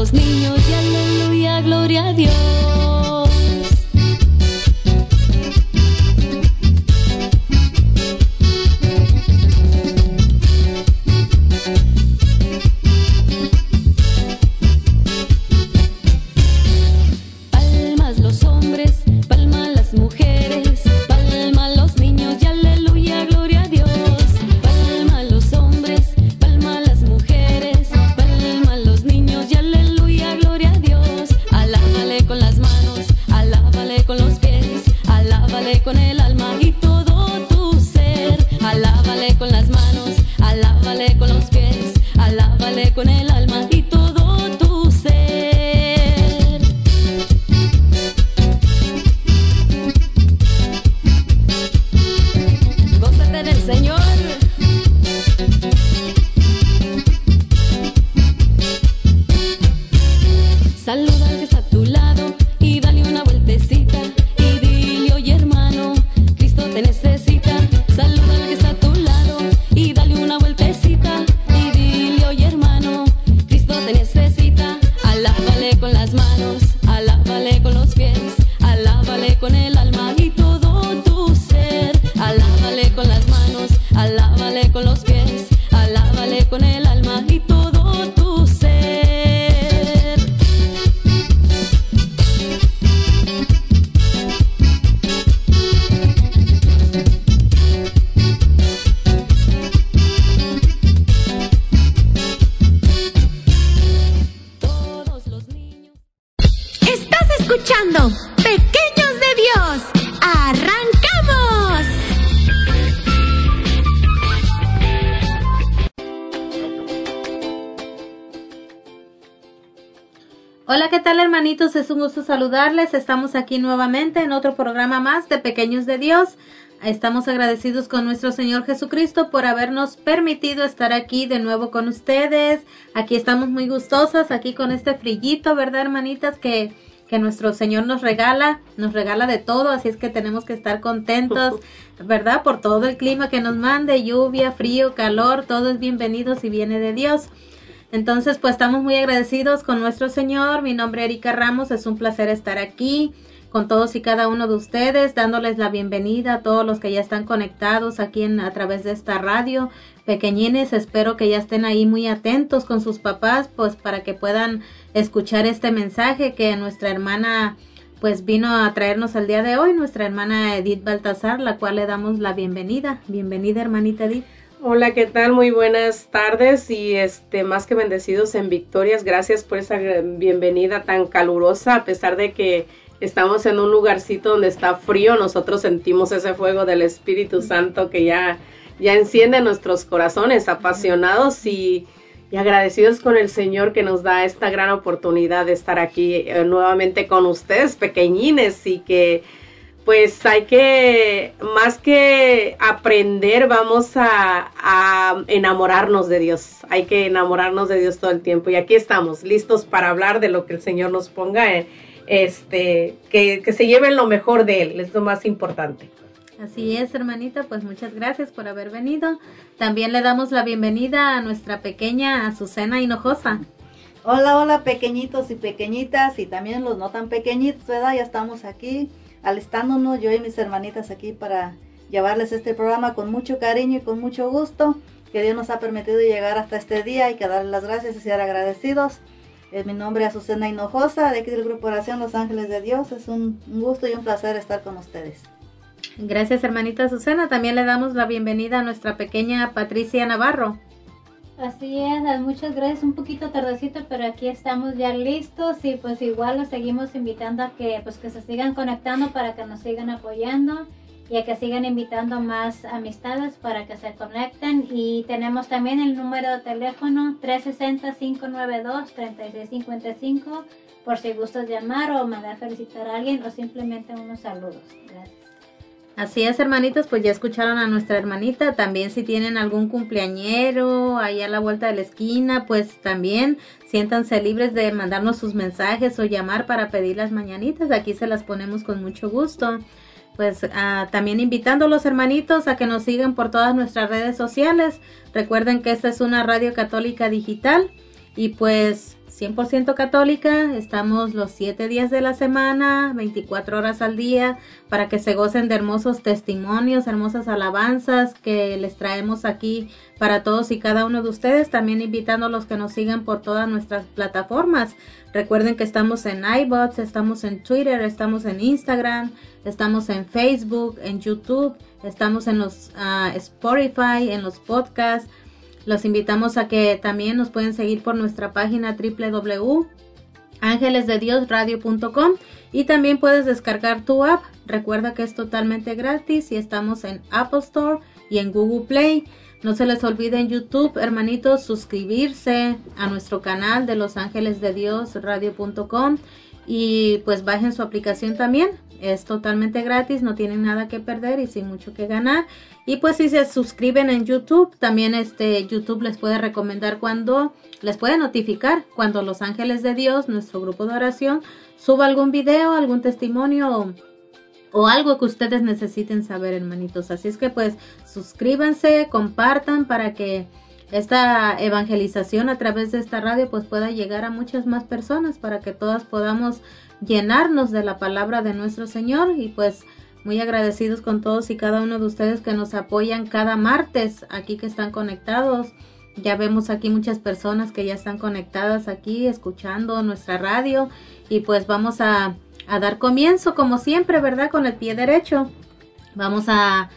los niños y aleluya, gloria a Dios. Saludarles. Estamos aquí nuevamente en otro programa más de Pequeños de Dios. Estamos agradecidos con nuestro Señor Jesucristo por habernos permitido estar aquí de nuevo con ustedes. Aquí estamos muy gustosas, aquí con este frillito, ¿verdad, hermanitas? Que, que nuestro Señor nos regala, nos regala de todo, así es que tenemos que estar contentos, ¿verdad? Por todo el clima que nos mande, lluvia, frío, calor, todo es bienvenido si viene de Dios. Entonces, pues estamos muy agradecidos con nuestro Señor. Mi nombre es Erika Ramos. Es un placer estar aquí con todos y cada uno de ustedes, dándoles la bienvenida a todos los que ya están conectados aquí en, a través de esta radio. Pequeñines, espero que ya estén ahí muy atentos con sus papás, pues para que puedan escuchar este mensaje que nuestra hermana pues vino a traernos el día de hoy, nuestra hermana Edith Baltasar, la cual le damos la bienvenida. Bienvenida, hermanita Edith. Hola, ¿qué tal? Muy buenas tardes y este más que bendecidos en victorias. Gracias por esa bienvenida tan calurosa a pesar de que estamos en un lugarcito donde está frío, nosotros sentimos ese fuego del Espíritu Santo que ya ya enciende nuestros corazones apasionados y, y agradecidos con el Señor que nos da esta gran oportunidad de estar aquí eh, nuevamente con ustedes, pequeñines, y que pues hay que, más que aprender, vamos a, a, enamorarnos de Dios. Hay que enamorarnos de Dios todo el tiempo. Y aquí estamos, listos para hablar de lo que el Señor nos ponga, eh, este, que, que se lleven lo mejor de Él, es lo más importante. Así es, hermanita, pues muchas gracias por haber venido. También le damos la bienvenida a nuestra pequeña Azucena Hinojosa. Hola, hola, pequeñitos y pequeñitas, y también los no tan pequeñitos, ¿verdad? Ya estamos aquí alistándonos, yo y mis hermanitas aquí para llevarles este programa con mucho cariño y con mucho gusto, que Dios nos ha permitido llegar hasta este día. Hay que darle las gracias y ser agradecidos. Es mi nombre es Azucena Hinojosa, de aquí del Grupo Oración Los Ángeles de Dios. Es un, un gusto y un placer estar con ustedes. Gracias, hermanita Azucena. También le damos la bienvenida a nuestra pequeña Patricia Navarro. Así es, muchas gracias, un poquito tardecito, pero aquí estamos ya listos y pues igual los seguimos invitando a que pues que se sigan conectando para que nos sigan apoyando y a que sigan invitando más amistades para que se conecten y tenemos también el número de teléfono 360-592-3655 por si gustas llamar o mandar felicitar a alguien o simplemente unos saludos. Gracias. Así es, hermanitos, pues ya escucharon a nuestra hermanita. También si tienen algún cumpleañero ahí a la vuelta de la esquina, pues también siéntanse libres de mandarnos sus mensajes o llamar para pedir las mañanitas. Aquí se las ponemos con mucho gusto. Pues ah, también invitando a los hermanitos a que nos sigan por todas nuestras redes sociales. Recuerden que esta es una radio católica digital y pues 100% católica. Estamos los 7 días de la semana, 24 horas al día, para que se gocen de hermosos testimonios, hermosas alabanzas que les traemos aquí para todos y cada uno de ustedes. También invitando a los que nos sigan por todas nuestras plataformas. Recuerden que estamos en iBots, estamos en Twitter, estamos en Instagram, estamos en Facebook, en YouTube, estamos en los ah, Spotify, en los podcasts los invitamos a que también nos pueden seguir por nuestra página www.angelesdediosradio.com y también puedes descargar tu app. Recuerda que es totalmente gratis y estamos en Apple Store y en Google Play. No se les olvide en YouTube, hermanitos, suscribirse a nuestro canal de Los Ángeles de Dios Radio.com y pues bajen su aplicación también. Es totalmente gratis, no tienen nada que perder y sin mucho que ganar. Y pues si se suscriben en YouTube, también este YouTube les puede recomendar cuando, les puede notificar cuando Los Ángeles de Dios, nuestro grupo de oración, suba algún video, algún testimonio o, algo que ustedes necesiten saber, hermanitos. Así es que pues suscríbanse, compartan para que esta evangelización a través de esta radio pues pueda llegar a muchas más personas para que todas podamos llenarnos de la palabra de nuestro Señor y pues muy agradecidos con todos y cada uno de ustedes que nos apoyan cada martes aquí que están conectados. Ya vemos aquí muchas personas que ya están conectadas aquí escuchando nuestra radio y pues vamos a, a dar comienzo como siempre, ¿verdad? Con el pie derecho. Vamos a,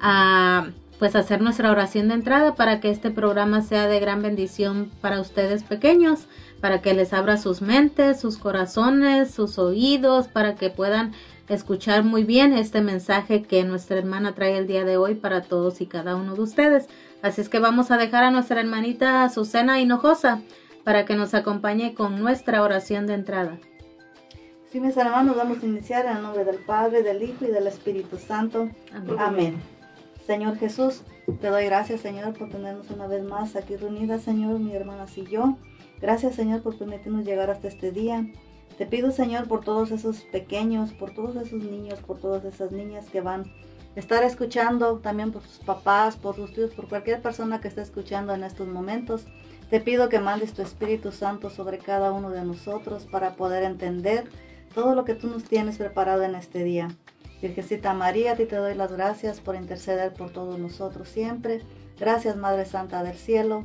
a pues hacer nuestra oración de entrada para que este programa sea de gran bendición para ustedes pequeños, para que les abra sus mentes, sus corazones, sus oídos, para que puedan escuchar muy bien este mensaje que nuestra hermana trae el día de hoy para todos y cada uno de ustedes. Así es que vamos a dejar a nuestra hermanita Azucena Hinojosa para que nos acompañe con nuestra oración de entrada. Sí, mis hermanos, vamos a iniciar en el nombre del Padre, del Hijo y del Espíritu Santo. Amén. Señor Jesús, te doy gracias, Señor, por tenernos una vez más aquí reunidas, Señor, mi hermana y yo. Gracias, Señor, por permitirnos llegar hasta este día. Te pido, Señor, por todos esos pequeños, por todos esos niños, por todas esas niñas que van a estar escuchando, también por sus papás, por sus tíos, por cualquier persona que esté escuchando en estos momentos. Te pido que mandes tu Espíritu Santo sobre cada uno de nosotros para poder entender todo lo que tú nos tienes preparado en este día. Virgencita María, a ti te doy las gracias por interceder por todos nosotros siempre. Gracias, Madre Santa del Cielo.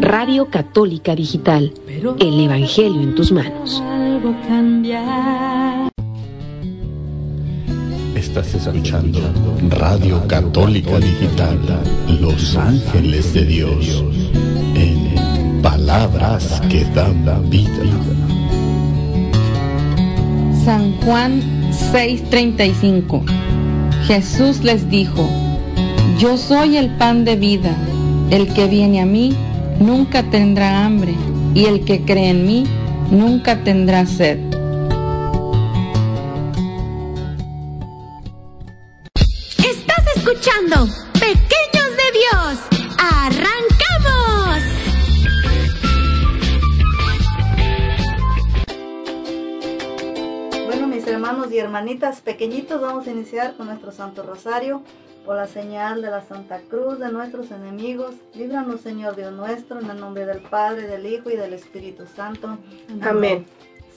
Radio Católica Digital. El Evangelio en tus manos. Estás escuchando Radio Católica Digital, Los Ángeles de Dios, en palabras que dan vida. San Juan 6:35 Jesús les dijo, Yo soy el pan de vida, el que viene a mí nunca tendrá hambre, y el que cree en mí nunca tendrá sed. Estás escuchando Pequeños de Dios. ¡Arrancamos! Bueno, mis hermanos y hermanitas pequeñitos, vamos a iniciar con nuestro Santo Rosario. Por la señal de la Santa Cruz de nuestros enemigos, líbranos, Señor Dios nuestro, en el nombre del Padre, del Hijo y del Espíritu Santo. Amén.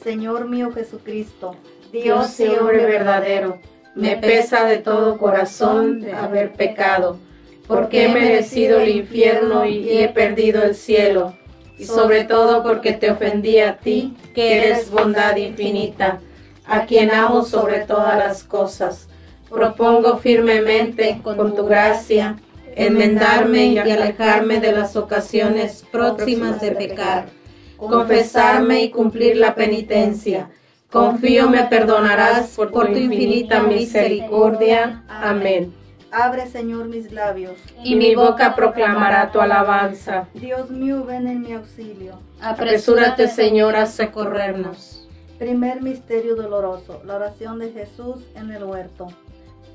Señor mío Jesucristo, Dios y hombre verdadero, me pesa de todo corazón de haber pecado, porque he merecido el infierno y he perdido el cielo, y sobre todo porque te ofendí a ti, que eres bondad infinita, a quien amo sobre todas las cosas. Propongo firmemente, con tu gracia, enmendarme y alejarme de las ocasiones próximas de pecar, confesarme y cumplir la penitencia. Confío me perdonarás por tu infinita misericordia. Amén. abre, Señor, mis labios. Y mi boca proclamará tu alabanza. Dios mío, ven en mi auxilio. Apresúrate, Señor, a socorrernos. Primer misterio doloroso, la oración de Jesús en el huerto.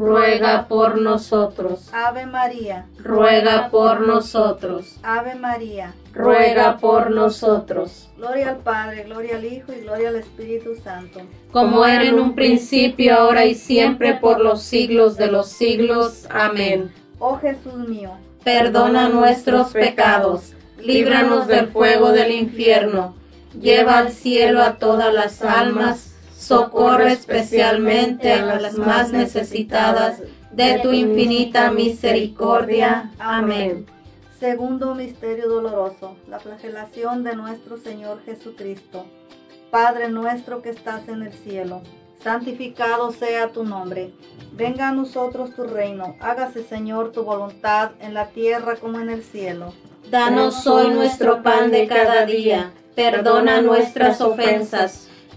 Ruega por nosotros. Ave María, Ruega por nosotros. Ave María. Ruega por nosotros. Gloria al Padre, gloria al Hijo y gloria al Espíritu Santo. Como era en un principio, ahora y siempre, por los siglos de los siglos. Amén. Oh Jesús mío, Perdona nuestros pecados, líbranos del fuego del infierno, lleva al cielo a todas las almas, socorre especialmente a las más necesitadas de tu infinita misericordia. Amén. Segundo misterio doloroso, la flagelación de nuestro Señor Jesucristo. Padre nuestro que estás en el cielo, santificado sea tu nombre. Venga a nosotros tu reino, hágase Señor tu voluntad en la tierra como en el cielo. Danos hoy nuestro pan de cada día, perdona nuestras ofensas,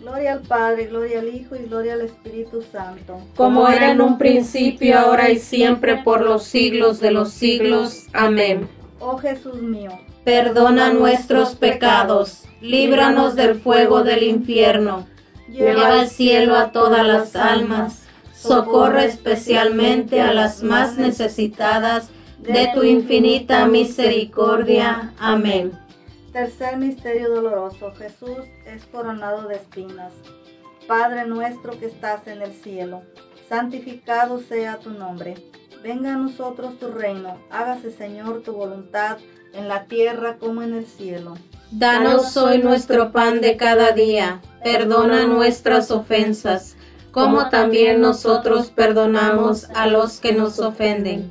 Gloria al Padre, gloria al Hijo y gloria al Espíritu Santo. Como era en un principio, ahora y siempre, por los siglos de los siglos. Amén. Oh Jesús mío, Perdona nuestros pecados, líbranos del fuego del infierno, lleva al cielo a todas las almas, socorre especialmente a las más necesitadas de tu infinita misericordia. Amén. Tercer misterio doloroso. Jesús es coronado de espinas. Padre nuestro que estás en el cielo, santificado sea tu nombre. Venga a nosotros tu reino. Hágase, Señor, tu voluntad en la tierra como en el cielo. Danos hoy nuestro pan de cada día. Perdona nuestras ofensas, como también nosotros perdonamos a los que nos ofenden.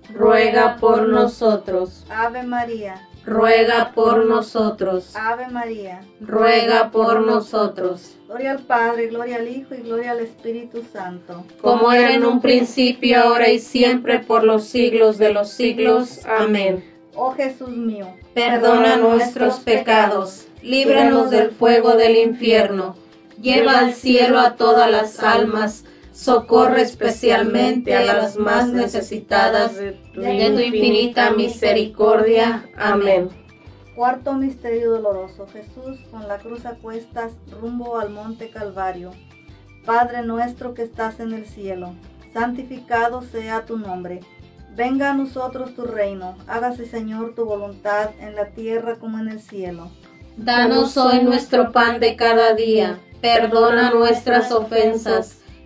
Ruega por nosotros. Ave María, Ruega por nosotros. Ave María. Ruega por nosotros. Gloria al Padre, gloria al Hijo y gloria al Espíritu Santo. Como era en un principio, ahora y siempre, por los siglos de los siglos. Amén. Oh Jesús mío, Perdona nuestros pecados, líbranos del fuego del infierno, lleva al cielo a todas las almas, socorre especialmente a las más necesitadas de tu infinita misericordia. Amén. Cuarto misterio doloroso. Jesús con la cruz a cuestas rumbo al monte Calvario. Padre nuestro que estás en el cielo, santificado sea tu nombre. Venga a nosotros tu reino. Hágase Señor tu voluntad en la tierra como en el cielo. Danos hoy nuestro pan de cada día. Perdona nuestras ofensas,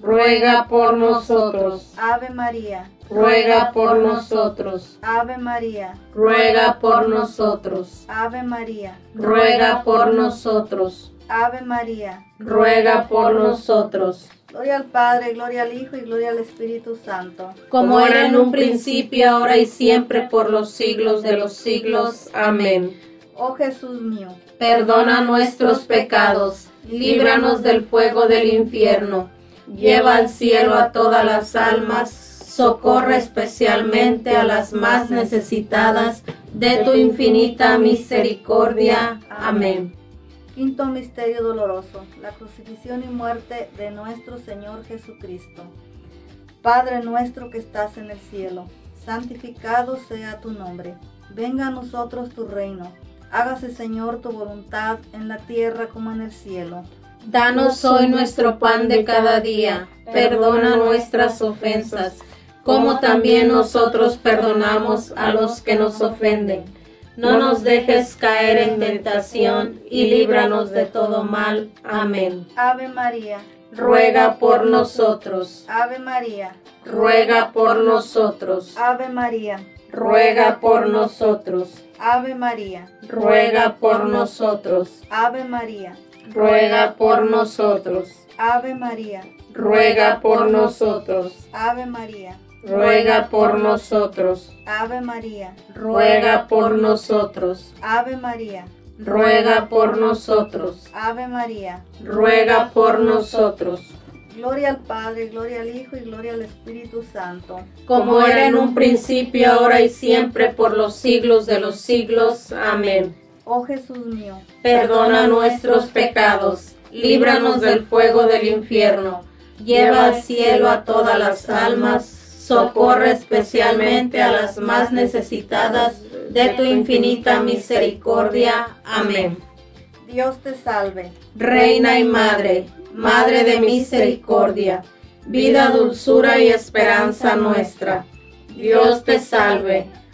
Ruega por nosotros. Ave María, Ruega por nosotros. Ave María, Ruega por nosotros. Ave María, Ruega por nosotros. Ave María. Ruega por nosotros. Gloria al Padre, gloria al Hijo y gloria al Espíritu Santo. Como era en un principio, ahora y siempre, por los siglos de los siglos. Amén. Oh Jesús mío, Perdona nuestros pecados, líbranos del fuego del infierno, lleva al cielo a todas las almas, socorre especialmente a las más necesitadas de tu infinita misericordia. Amén. Quinto misterio doloroso, la crucifixión y muerte de nuestro Señor Jesucristo. Padre nuestro que estás en el cielo, santificado sea tu nombre. Venga a nosotros tu reino. Hágase Señor tu voluntad en la tierra como en el cielo. Danos hoy nuestro pan de cada día, perdona nuestras ofensas, como también nosotros perdonamos a los que nos ofenden. No nos dejes caer en tentación y líbranos de todo mal. Amén. Ave María, Ruega por nosotros. Ave María, Ruega por nosotros. Ave María, Ruega por nosotros. Ave María, Ruega por nosotros. Ave María, Ruega por nosotros. Ave María, Ruega por nosotros. Ave María, Ruega por nosotros. Ave María, Ruega por nosotros. Ave María, Ruega por nosotros. Ave María. Ruega por nosotros. Gloria al Padre, gloria al Hijo y gloria al Espíritu Santo. Como era en un principio, ahora y siempre, por los siglos de los siglos. Amén. Oh Jesús mío, Perdona nuestros pecados, líbranos del fuego del infierno, lleva al cielo a todas las almas, socorre especialmente a las más necesitadas de tu infinita misericordia. Amén. Dios te salve. Reina y Madre, Madre de misericordia, vida, dulzura y esperanza nuestra. Dios te salve,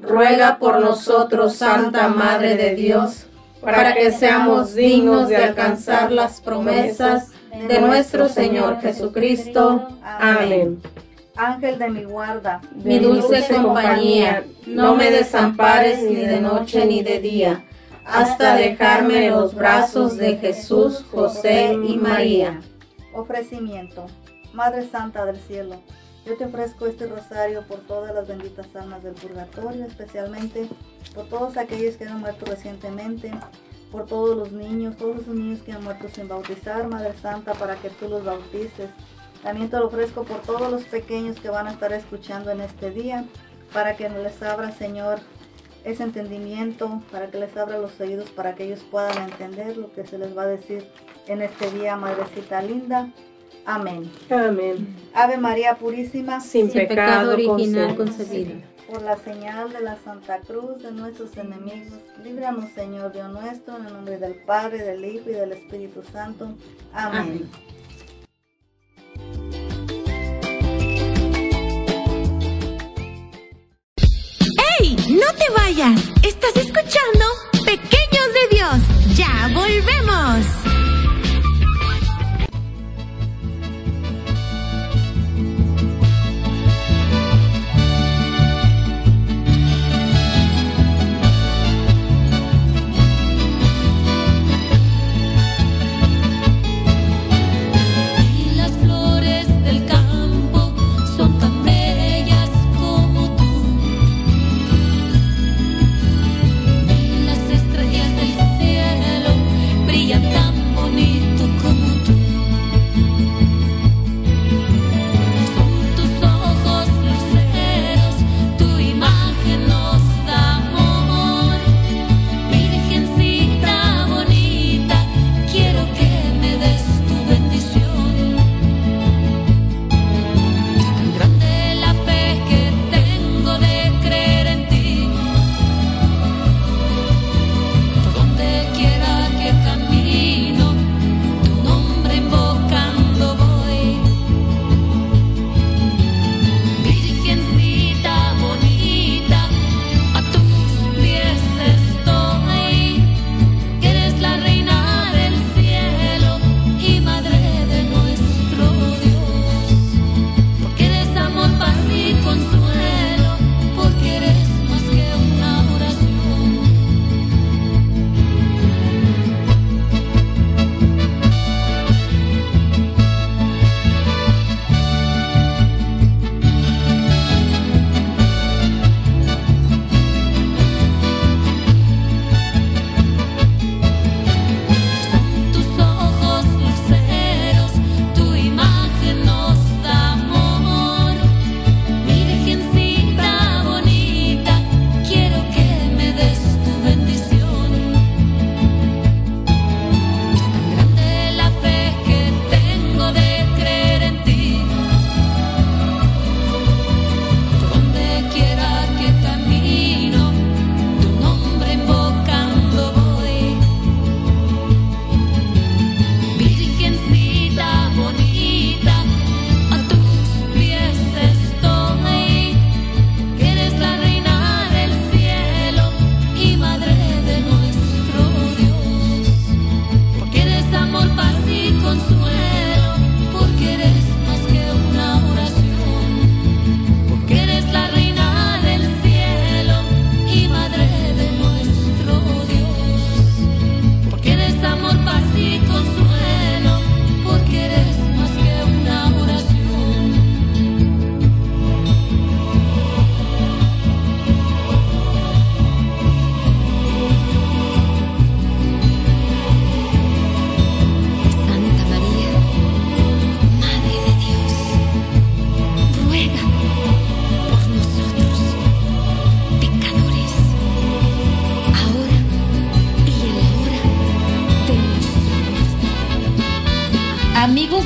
ruega por nosotros, Santa Madre de Dios, para que seamos dignos de alcanzar las promesas de nuestro Señor Jesucristo. Amén. Ángel de mi guarda, Mi dulce compañía, no me desampares ni de noche ni de día, hasta dejarme en los brazos de Jesús, José y María. ofrecimiento. Madre Santa del Cielo, yo te ofrezco este rosario por todas las benditas almas del purgatorio, especialmente por todos aquellos que han muerto recientemente, por todos los niños, todos esos niños que han muerto sin bautizar, Madre Santa, para que tú los bautices. También te lo ofrezco por todos los pequeños que van a estar escuchando en este día, para que les abra, Señor, ese entendimiento, para que les abra los oídos, para que ellos puedan entender lo que se les va a decir en este día, Madrecita linda. Amén. Amén. Ave María Purísima, Sin, Sin pecado, pecado original concebida. concebido. por la señal de la Santa Cruz de nuestros enemigos, líbranos, Señor Dios nuestro, en el nombre del Padre, del Hijo y del Espíritu Santo. Amén. ¡Ey! ¡No te vayas! ¿Estás escuchando?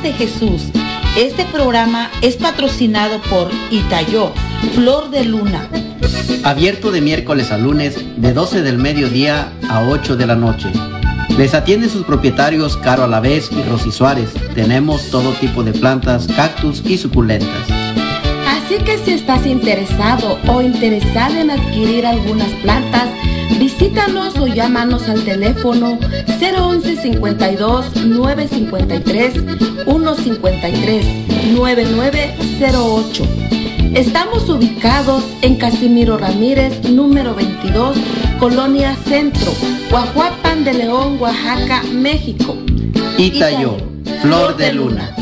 De Jesús, este programa es patrocinado por Itayó, Flor de Luna. Abierto de miércoles a lunes de 12 del mediodía a 8 de la noche. Les atienden sus propietarios Caro Alavés y Rosy Suárez. Tenemos todo tipo de plantas, cactus y suculentas. Así que si estás interesado o interesada en adquirir algunas plantas, visítanos o llámanos al teléfono 011 52 953 153 9908. Estamos ubicados en Casimiro Ramírez, número 22, Colonia Centro, Guajuapan de León, Oaxaca, México. Itayo, Flor de Luna.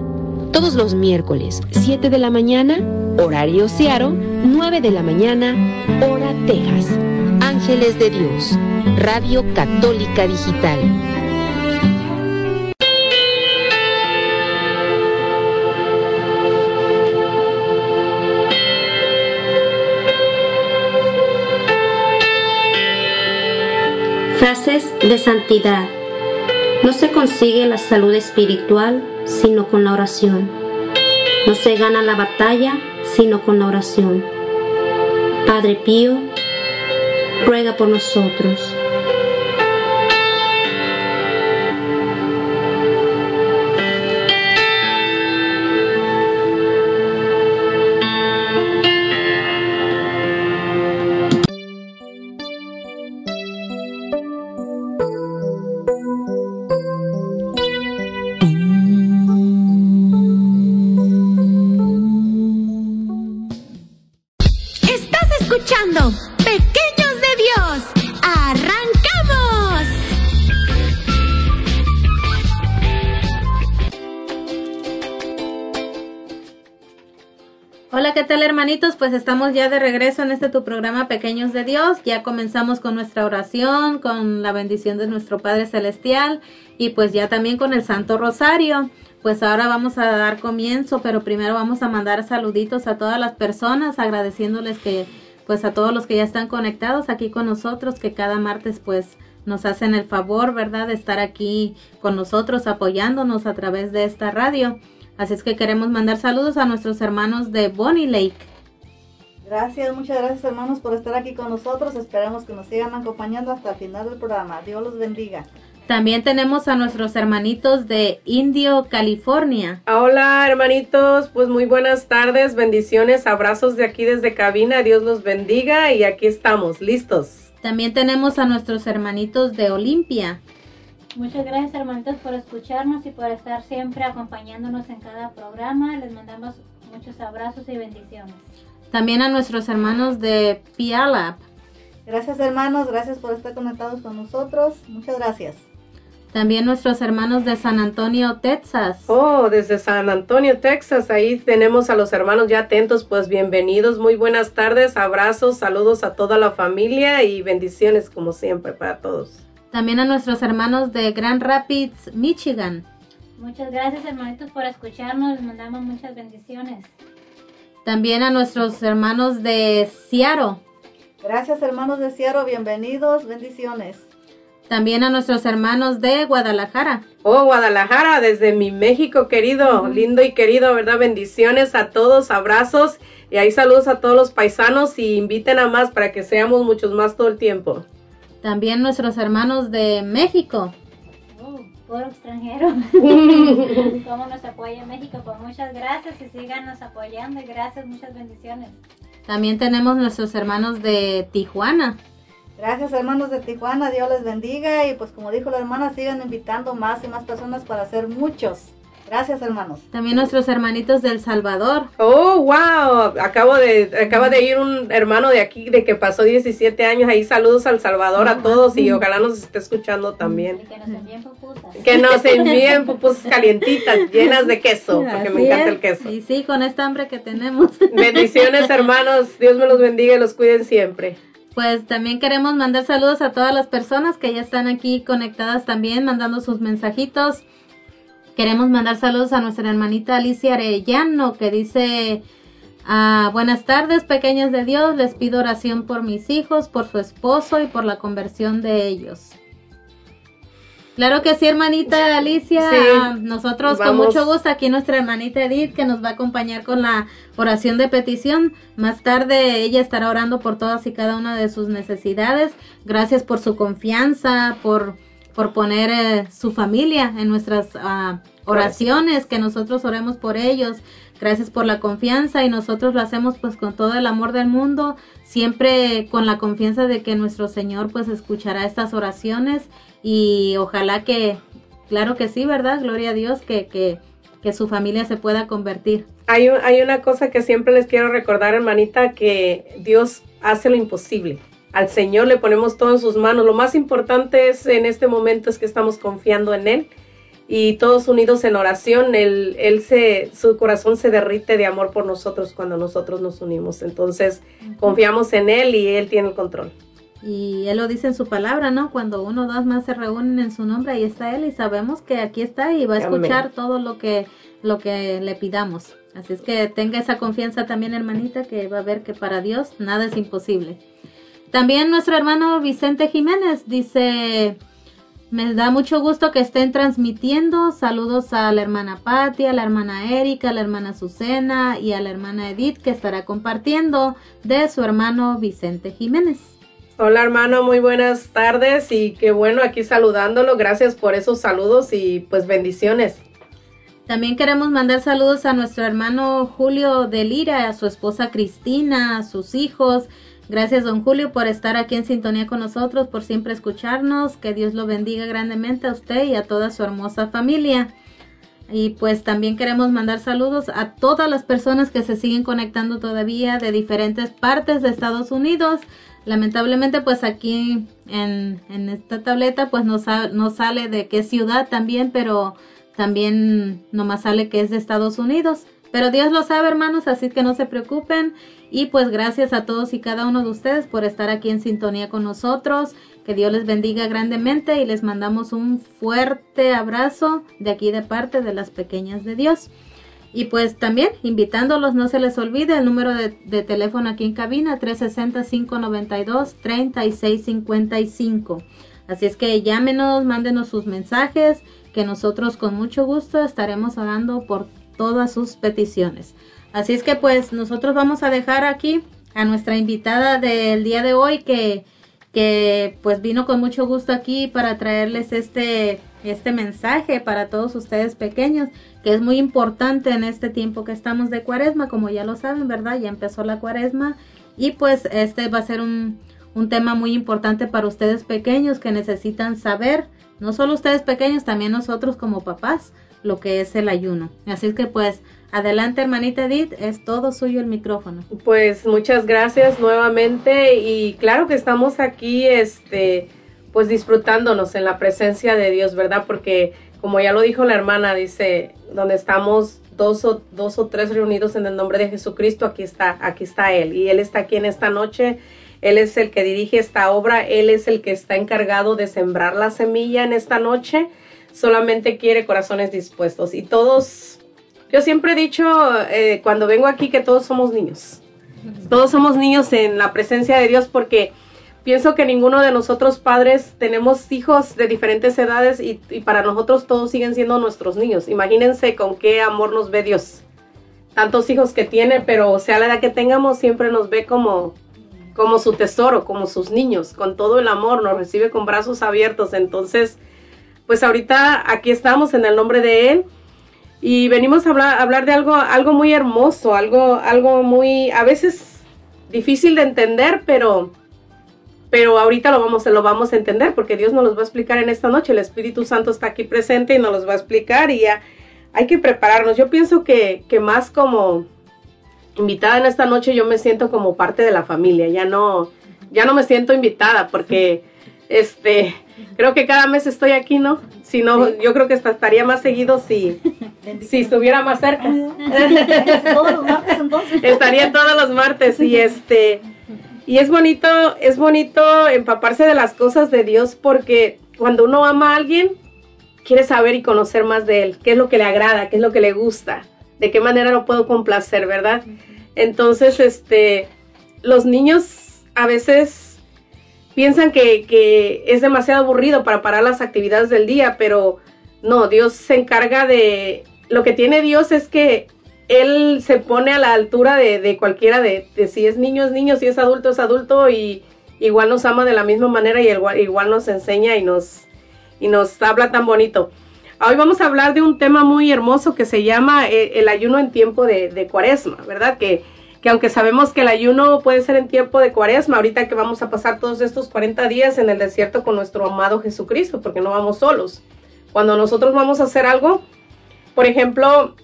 todos los miércoles, 7 de la mañana, horario Searo, 9 de la mañana, hora Texas. Ángeles de Dios, Radio Católica Digital. Frases de santidad. No se consigue la salud espiritual sino con la oración. No se gana la batalla sino con la oración. Padre Pío, ruega por nosotros. Pues estamos ya de regreso en este tu programa Pequeños de Dios. Ya comenzamos con nuestra oración, con la bendición de nuestro Padre Celestial y pues ya también con el Santo Rosario. Pues ahora vamos a dar comienzo, pero primero vamos a mandar saluditos a todas las personas, agradeciéndoles que pues a todos los que ya están conectados aquí con nosotros, que cada martes pues nos hacen el favor, ¿verdad?, de estar aquí con nosotros apoyándonos a través de esta radio. Así es que queremos mandar saludos a nuestros hermanos de Bonnie Lake. Gracias, muchas gracias hermanos por estar aquí con nosotros. Esperamos que nos sigan acompañando hasta el final del programa. Dios los bendiga. También tenemos a nuestros hermanitos de Indio, California. Hola hermanitos, pues muy buenas tardes, bendiciones, abrazos de aquí desde cabina, Dios los bendiga y aquí estamos, listos. También tenemos a nuestros hermanitos de Olimpia. Muchas gracias hermanitos por escucharnos y por estar siempre acompañándonos en cada programa. Les mandamos muchos abrazos y bendiciones. También a nuestros hermanos de Pialap. Gracias hermanos, gracias por estar conectados con nosotros. Muchas gracias. También nuestros hermanos de San Antonio, Texas. Oh, desde San Antonio, Texas, ahí tenemos a los hermanos ya atentos, pues bienvenidos, muy buenas tardes, abrazos, saludos a toda la familia y bendiciones como siempre para todos. También a nuestros hermanos de Grand Rapids, Michigan. Muchas gracias hermanitos por escucharnos, les mandamos muchas bendiciones. También a nuestros hermanos de Seattle. Gracias hermanos de Ciaro, bienvenidos, bendiciones. También a nuestros hermanos de Guadalajara. Oh, Guadalajara, desde mi México querido, lindo y querido, ¿verdad? Bendiciones a todos, abrazos y ahí saludos a todos los paisanos y inviten a más para que seamos muchos más todo el tiempo. También nuestros hermanos de México. Puro extranjero. ¿Cómo nos apoya México? Pues muchas gracias y síganos apoyando y gracias, muchas bendiciones. También tenemos nuestros hermanos de Tijuana. Gracias hermanos de Tijuana, Dios les bendiga y pues como dijo la hermana, sigan invitando más y más personas para hacer muchos Gracias, hermanos. También nuestros hermanitos del Salvador. Oh, wow. Acabo de, acaba de ir un hermano de aquí, de que pasó 17 años ahí. Saludos al Salvador a todos y ojalá nos esté escuchando también. Que nos envíen puputas. Que nos envíen pupusas calientitas, llenas de queso, porque me encanta es. el queso. Y sí, con esta hambre que tenemos. Bendiciones, hermanos. Dios me los bendiga y los cuiden siempre. Pues también queremos mandar saludos a todas las personas que ya están aquí conectadas también, mandando sus mensajitos. Queremos mandar saludos a nuestra hermanita Alicia Arellano, que dice, ah, buenas tardes, pequeños de Dios, les pido oración por mis hijos, por su esposo y por la conversión de ellos. Claro que sí, hermanita Alicia. Sí. Nosotros con mucho gusto aquí nuestra hermanita Edith que nos va a acompañar con la oración de petición. Más tarde ella estará orando por todas y cada una de sus necesidades. Gracias por su confianza, por por poner eh, su familia en nuestras ah, oraciones, que nosotros oremos por ellos. Gracias por la confianza y nosotros lo hacemos pues con todo el amor del mundo, siempre con la confianza de que nuestro Señor pues escuchará estas oraciones y ojalá que, claro que sí, ¿verdad? Gloria a Dios que, que, que su familia se pueda convertir. Hay, hay una cosa que siempre les quiero recordar, hermanita, que Dios hace lo imposible. Al Señor le ponemos todo en sus manos. Lo más importante es en este momento es que estamos confiando en Él y todos unidos en oración. Él, él se, su corazón se derrite de amor por nosotros cuando nosotros nos unimos. Entonces confiamos en Él y Él tiene el control. Y Él lo dice en su palabra, ¿no? Cuando uno o dos más se reúnen en su nombre, ahí está Él y sabemos que aquí está y va a escuchar Amén. todo lo que, lo que le pidamos. Así es que tenga esa confianza también, hermanita, que va a ver que para Dios nada es imposible. También nuestro hermano Vicente Jiménez dice, me da mucho gusto que estén transmitiendo. Saludos a la hermana Patti, a la hermana Erika, a la hermana Susana y a la hermana Edith que estará compartiendo de su hermano Vicente Jiménez. Hola hermano, muy buenas tardes y qué bueno aquí saludándolo. Gracias por esos saludos y pues bendiciones. También queremos mandar saludos a nuestro hermano Julio de Lira, a su esposa Cristina, a sus hijos. Gracias, don Julio, por estar aquí en sintonía con nosotros, por siempre escucharnos. Que Dios lo bendiga grandemente a usted y a toda su hermosa familia. Y pues también queremos mandar saludos a todas las personas que se siguen conectando todavía de diferentes partes de Estados Unidos. Lamentablemente pues aquí en, en esta tableta pues no, no sale de qué ciudad también, pero también nomás sale que es de Estados Unidos. Pero Dios lo sabe, hermanos, así que no se preocupen. Y pues gracias a todos y cada uno de ustedes por estar aquí en sintonía con nosotros. Que Dios les bendiga grandemente y les mandamos un fuerte abrazo de aquí de parte de las pequeñas de Dios. Y pues también invitándolos, no se les olvide el número de, teléfono aquí en cabina 360-592-3655. Así es que llámenos, mándenos sus mensajes, que nosotros con mucho gusto estaremos orando por todas sus peticiones. Así es que pues nosotros vamos a dejar aquí a nuestra invitada del día de hoy que, que pues vino con mucho gusto aquí para traerles este, este mensaje para todos ustedes pequeños, que es muy importante en este tiempo que estamos de cuaresma, como ya lo saben, ¿verdad? Ya empezó la cuaresma y pues este va a ser un, un tema muy importante para ustedes pequeños que necesitan saber, no solo ustedes pequeños, también nosotros como papás, lo que es el ayuno. Así es que pues adelante hermanita Edith, es todo suyo el micrófono. Pues muchas gracias nuevamente y claro que estamos aquí, este, pues disfrutándonos en la presencia de Dios, ¿verdad? Porque como ya lo dijo la hermana, dice, donde estamos dos o, dos o tres reunidos en el nombre de Jesucristo, aquí está, aquí está Él y Él está aquí en esta noche. Él es el que dirige esta obra, Él es el que está encargado de sembrar la semilla en esta noche. Solamente quiere corazones dispuestos y todos, yo siempre he dicho eh, cuando vengo aquí que todos somos niños. Todos somos niños en la presencia de Dios porque pienso que ninguno de nosotros padres tenemos hijos de diferentes edades y, y para nosotros todos siguen siendo nuestros niños. Imagínense con qué amor nos ve Dios. Tantos hijos que tiene, pero sea la edad que tengamos, siempre nos ve como, como su tesoro, como sus niños, con todo el amor, nos recibe con brazos abiertos. Entonces, pues ahorita aquí estamos en el nombre de Él y venimos a hablar, de algo, algo muy hermoso, algo, algo muy, a veces difícil de entender, pero, pero ahorita lo vamos, lo vamos a entender porque Dios nos los va a explicar en esta noche. El Espíritu Santo está aquí presente y nos los va a explicar y ya hay que prepararnos. Yo pienso que, que más como invitada en esta noche yo me siento como parte de la familia, ya no, ya no me siento invitada porque este creo que cada mes estoy aquí, ¿no? Si no, yo creo que estaría más seguido si, si estuviera más cerca. todos los martes entonces. Estaría todos los martes y este y es bonito, es bonito empaparse de las cosas de Dios porque cuando uno ama a alguien quiere saber y conocer más de él, qué es lo que le agrada, qué es lo que le gusta, de qué manera lo puedo complacer, ¿verdad? Entonces, este, los niños a veces piensan que, que es demasiado aburrido para parar las actividades del día, pero no, Dios se encarga de, lo que tiene Dios es que Él se pone a la altura de, de cualquiera de, de si es niño es niño, si es adulto es adulto y igual nos ama de la misma manera y igual, igual nos enseña y nos, y nos habla tan bonito. Hoy vamos a hablar de un tema muy hermoso que se llama eh, el ayuno en tiempo de, de cuaresma, ¿verdad? Que, que aunque sabemos que el ayuno puede ser en tiempo de cuaresma, ahorita que vamos a pasar todos estos 40 días en el desierto con nuestro amado Jesucristo, porque no vamos solos. Cuando nosotros vamos a hacer algo, por ejemplo,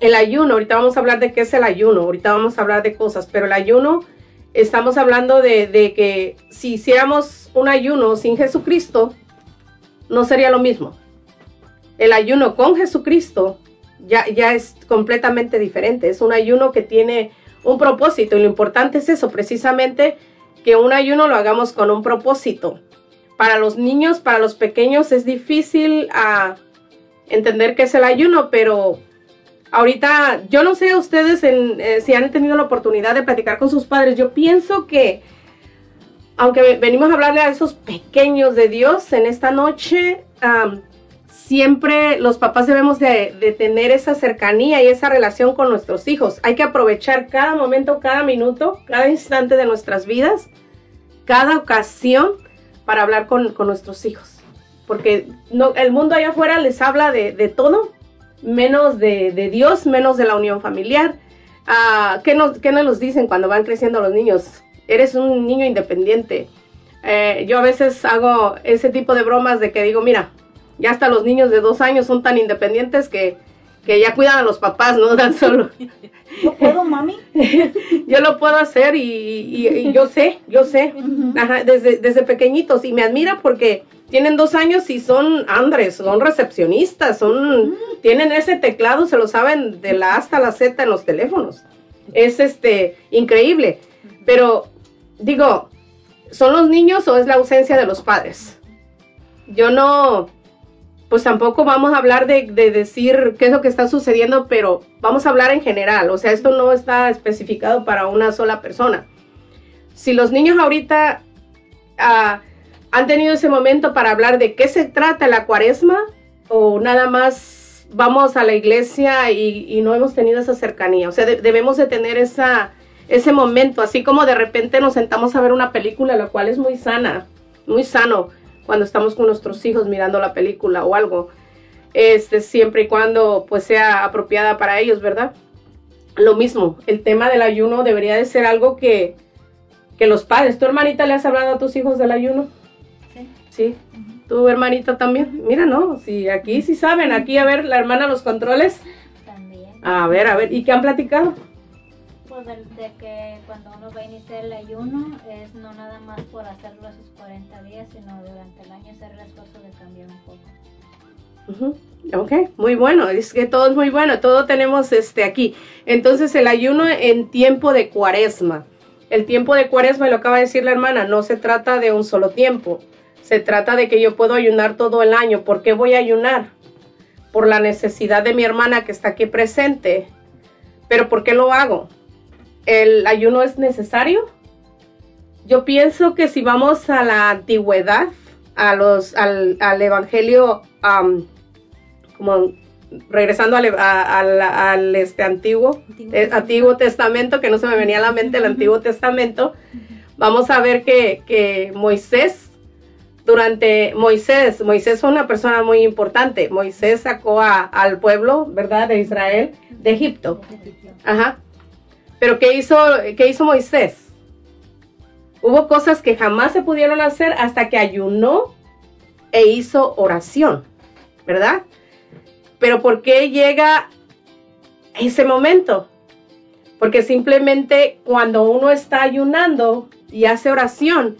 el ayuno, ahorita vamos a hablar de qué es el ayuno, ahorita vamos a hablar de cosas, pero el ayuno, estamos hablando de, de que si hiciéramos un ayuno sin Jesucristo, no sería lo mismo. El ayuno con Jesucristo ya, ya es completamente diferente. Es un ayuno que tiene un propósito y lo importante es eso, precisamente que un ayuno lo hagamos con un propósito. Para los niños, para los pequeños es difícil a entender qué es el ayuno, pero ahorita yo no sé ustedes eh, si han tenido la oportunidad de platicar con sus padres. Yo pienso que aunque venimos a hablarle a esos pequeños de Dios en esta noche, um, siempre los papás debemos de, de, tener esa cercanía y esa relación con nuestros hijos. Hay que aprovechar cada momento, cada minuto, cada instante de nuestras vidas, cada ocasión para hablar con, nuestros hijos. Porque el mundo allá afuera les habla de, todo, menos de, de, Dios, menos de la unión familiar. Uh, ¿qué, nos, ¿Qué nos dicen cuando van creciendo los niños? eres un niño independiente. Eh, yo a veces hago ese tipo de bromas de que digo, mira, ya hasta los niños de dos años son tan independientes que, que ya cuidan a los papás, no dan solo. ¿Yo puedo, mami? yo lo puedo hacer y, y, y yo sé, yo sé, uh -huh. Ajá, desde, desde pequeñitos. Y me admira porque tienen dos años y son andres, son recepcionistas, son, -huh. tienen ese teclado, se lo saben de la A hasta la Z en los teléfonos. Es este increíble. Pero digo, ¿son los niños o es la ausencia de los padres? Yo no, pues tampoco vamos a hablar de, de, decir qué es lo que está sucediendo, pero vamos a hablar en general. O sea, esto no está especificado para una sola persona. Si los niños ahorita uh, han tenido ese momento para hablar de qué se trata la cuaresma o nada más vamos a la iglesia y, no hemos tenido esa cercanía. O sea, de, debemos de tener esa ese momento, así como de repente nos sentamos a ver una película, lo cual es muy sana, muy sano cuando estamos con nuestros hijos mirando la película o algo, este, siempre y cuando pues sea apropiada para ellos, ¿verdad? Lo mismo, el tema del ayuno debería de ser algo que, que los padres, ¿tu hermanita le has hablado a tus hijos del ayuno? Sí. Sí. Uh -huh. ¿Tu hermanita también? Mira, no, sí, aquí sí saben, aquí a ver, la hermana los controles. También. A ver, a ver, ¿y qué han platicado? De, de, que cuando uno va a iniciar el ayuno es no nada más por hacerlo esos 40 días, sino durante el año hacer el esfuerzo de cambiar un poco. Uh -huh. Ok, muy bueno, es que todo es muy bueno, todo tenemos este aquí. Entonces el ayuno en tiempo de cuaresma. El tiempo de cuaresma, lo acaba de decir la hermana, no se trata de un solo tiempo. Se trata de que yo puedo ayunar todo el año. ¿Por qué voy a ayunar? Por la necesidad de mi hermana que está aquí presente. Pero ¿por qué lo hago? El ayuno es necesario? Yo pienso que si vamos a la antigüedad, a los, al, al evangelio, um, como regresando al, al, al este antiguo, antiguo, eh, antiguo, testamento, que no se me venía a la mente el Antiguo Testamento, vamos a ver que, que Moisés, durante Moisés, Moisés fue una persona muy importante. Moisés sacó a, al pueblo, ¿verdad?, de Israel, de Egipto. Ajá. Pero ¿qué hizo, ¿qué hizo Moisés? Hubo cosas que jamás se pudieron hacer hasta que ayunó e hizo oración, ¿verdad? Pero ¿por qué llega ese momento? Porque simplemente cuando uno está ayunando y hace oración,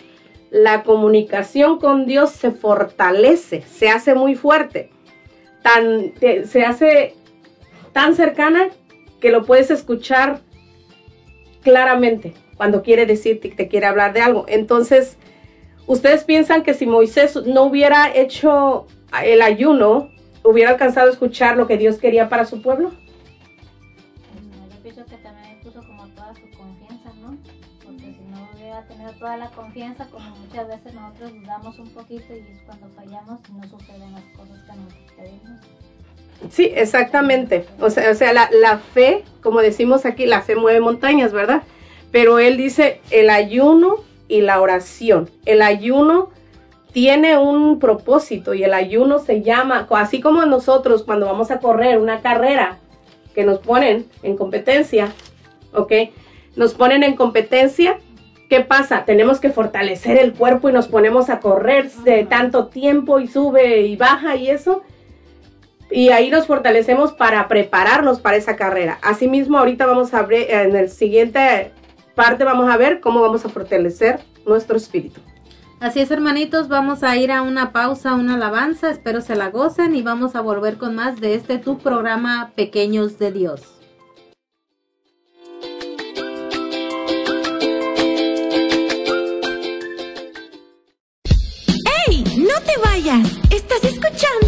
la comunicación con Dios se fortalece, se hace muy fuerte, tan, se hace tan cercana que lo puedes escuchar claramente cuando quiere decirte te quiere hablar de algo. Entonces, ¿ustedes piensan que si Moisés no hubiera hecho el ayuno, hubiera alcanzado a escuchar lo que Dios quería para su pueblo? Yo pienso que también puso como toda su confianza. Porque si no hubiera tenido toda la confianza, como muchas veces nosotros dudamos un poquito y es cuando fallamos y no suceden las cosas que nos pedimos. Sí, exactamente. O sea, o sea la, fe, como decimos aquí, la fe mueve montañas, ¿verdad? Pero él dice el ayuno y la oración. El ayuno tiene un propósito y el ayuno se llama, así como nosotros cuando vamos a correr una carrera que nos ponen en competencia, ¿ok? Nos ponen en competencia, ¿qué pasa? Tenemos que fortalecer el cuerpo y nos ponemos a correr de tanto tiempo y sube y baja y eso. Y ahí nos fortalecemos para prepararnos para esa carrera. Asimismo, ahorita vamos a ver en el siguiente parte, vamos a ver cómo vamos a fortalecer nuestro espíritu. Así es, hermanitos, vamos a ir a una pausa, una alabanza, espero se la gocen y vamos a volver con más de este tu programa Pequeños de Dios. ¡Ey! No te vayas. Estás escuchando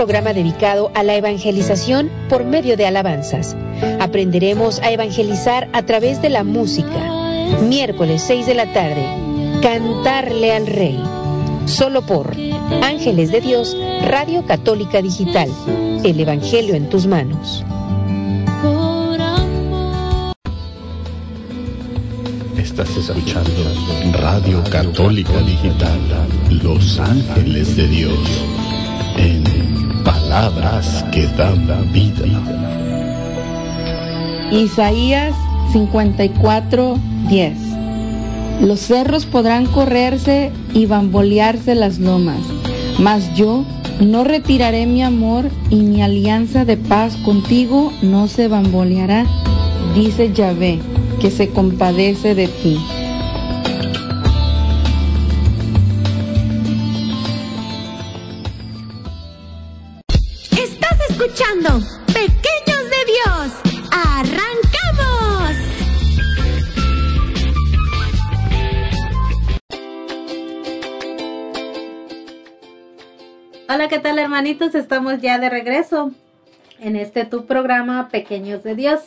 programa dedicado a la evangelización por medio de alabanzas. Aprenderemos a evangelizar a través de la música. Miércoles 6 de la tarde. Cantarle al Rey. Solo por Ángeles de Dios, Radio Católica Digital. El Evangelio en tus manos. Estás escuchando Radio Católica Digital, Los Ángeles de Dios, palabras que dan vida. Isaías 54, 10. Los cerros podrán correrse y bambolearse las lomas, mas yo no retiraré mi amor y mi alianza de paz contigo no se bamboleará, dice Yahvé, que se compadece de ti. Hermanitos? Estamos ya de regreso en este tu programa Pequeños de Dios.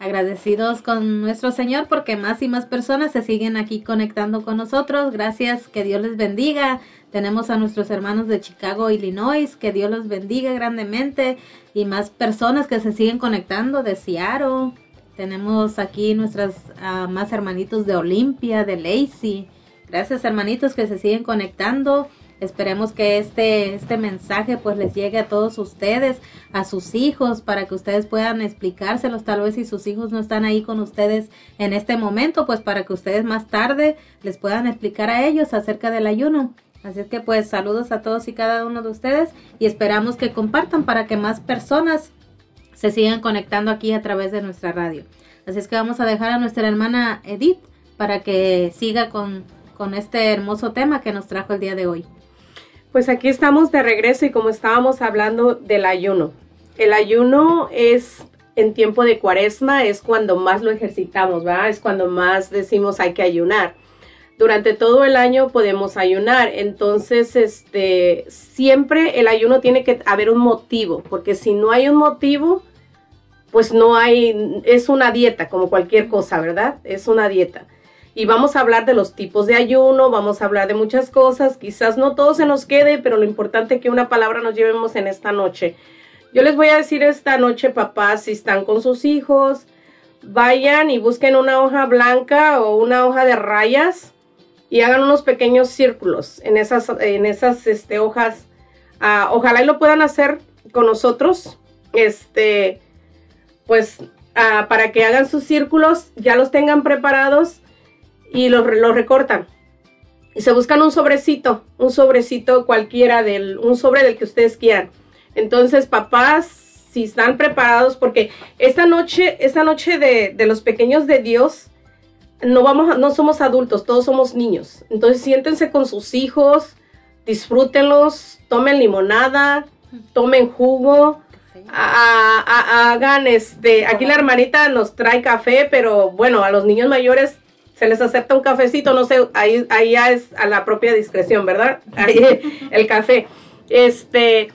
Agradecidos con nuestro Señor porque más y más personas se siguen aquí conectando con nosotros. Gracias, que Dios les bendiga. Tenemos a nuestros hermanos de Chicago, Illinois, que Dios los bendiga grandemente y más personas que se siguen conectando de Seattle. Tenemos aquí nuestras ah, más hermanitos de Olimpia, de Lacey. Gracias hermanitos que se siguen conectando. Esperemos que este, este mensaje pues les llegue a todos ustedes, a sus hijos, para que ustedes puedan explicárselos tal vez si sus hijos no están ahí con ustedes en este momento, pues para que ustedes más tarde les puedan explicar a ellos acerca del ayuno. Así es que pues saludos a todos y cada uno de ustedes y esperamos que compartan para que más personas se sigan conectando aquí a través de nuestra radio. Así es que vamos a dejar a nuestra hermana Edith para que siga con, con este hermoso tema que nos trajo el día de hoy. Pues aquí estamos de regreso y como estábamos hablando del ayuno. El ayuno es en tiempo de cuaresma, es cuando más lo ejercitamos, ¿verdad? Es cuando más decimos hay que ayunar. Durante todo el año podemos ayunar, entonces este siempre el ayuno tiene que haber un motivo, porque si no hay un motivo, pues no hay, es una dieta como cualquier cosa, ¿verdad? Es una dieta y vamos a hablar de los tipos de ayuno, vamos a hablar de muchas cosas, quizás no todo se nos quede, pero lo importante es que una palabra nos llevemos en esta noche. Yo les voy a decir esta noche, papás, si están con sus hijos, vayan y busquen una hoja blanca o una hoja de rayas y hagan unos pequeños círculos en esas, en esas este, hojas. Ah, ojalá y lo puedan hacer con nosotros, este, pues ah, para que hagan sus círculos, ya los tengan preparados y los, los recortan. Y se buscan un sobrecito, un sobrecito cualquiera, del, un sobre del que ustedes quieran. Entonces, papás, si están preparados, porque esta noche, esta noche de, de los pequeños de Dios, no vamos, no somos adultos, todos somos niños. Entonces, siéntense con sus hijos, disfrútenlos, tomen limonada, tomen jugo, hagan este, aquí la hermanita nos trae café, pero bueno, a los niños mayores se les acepta un cafecito, no sé, ahí, ahí ya es a la propia discreción, ¿verdad? Ahí el café. Este,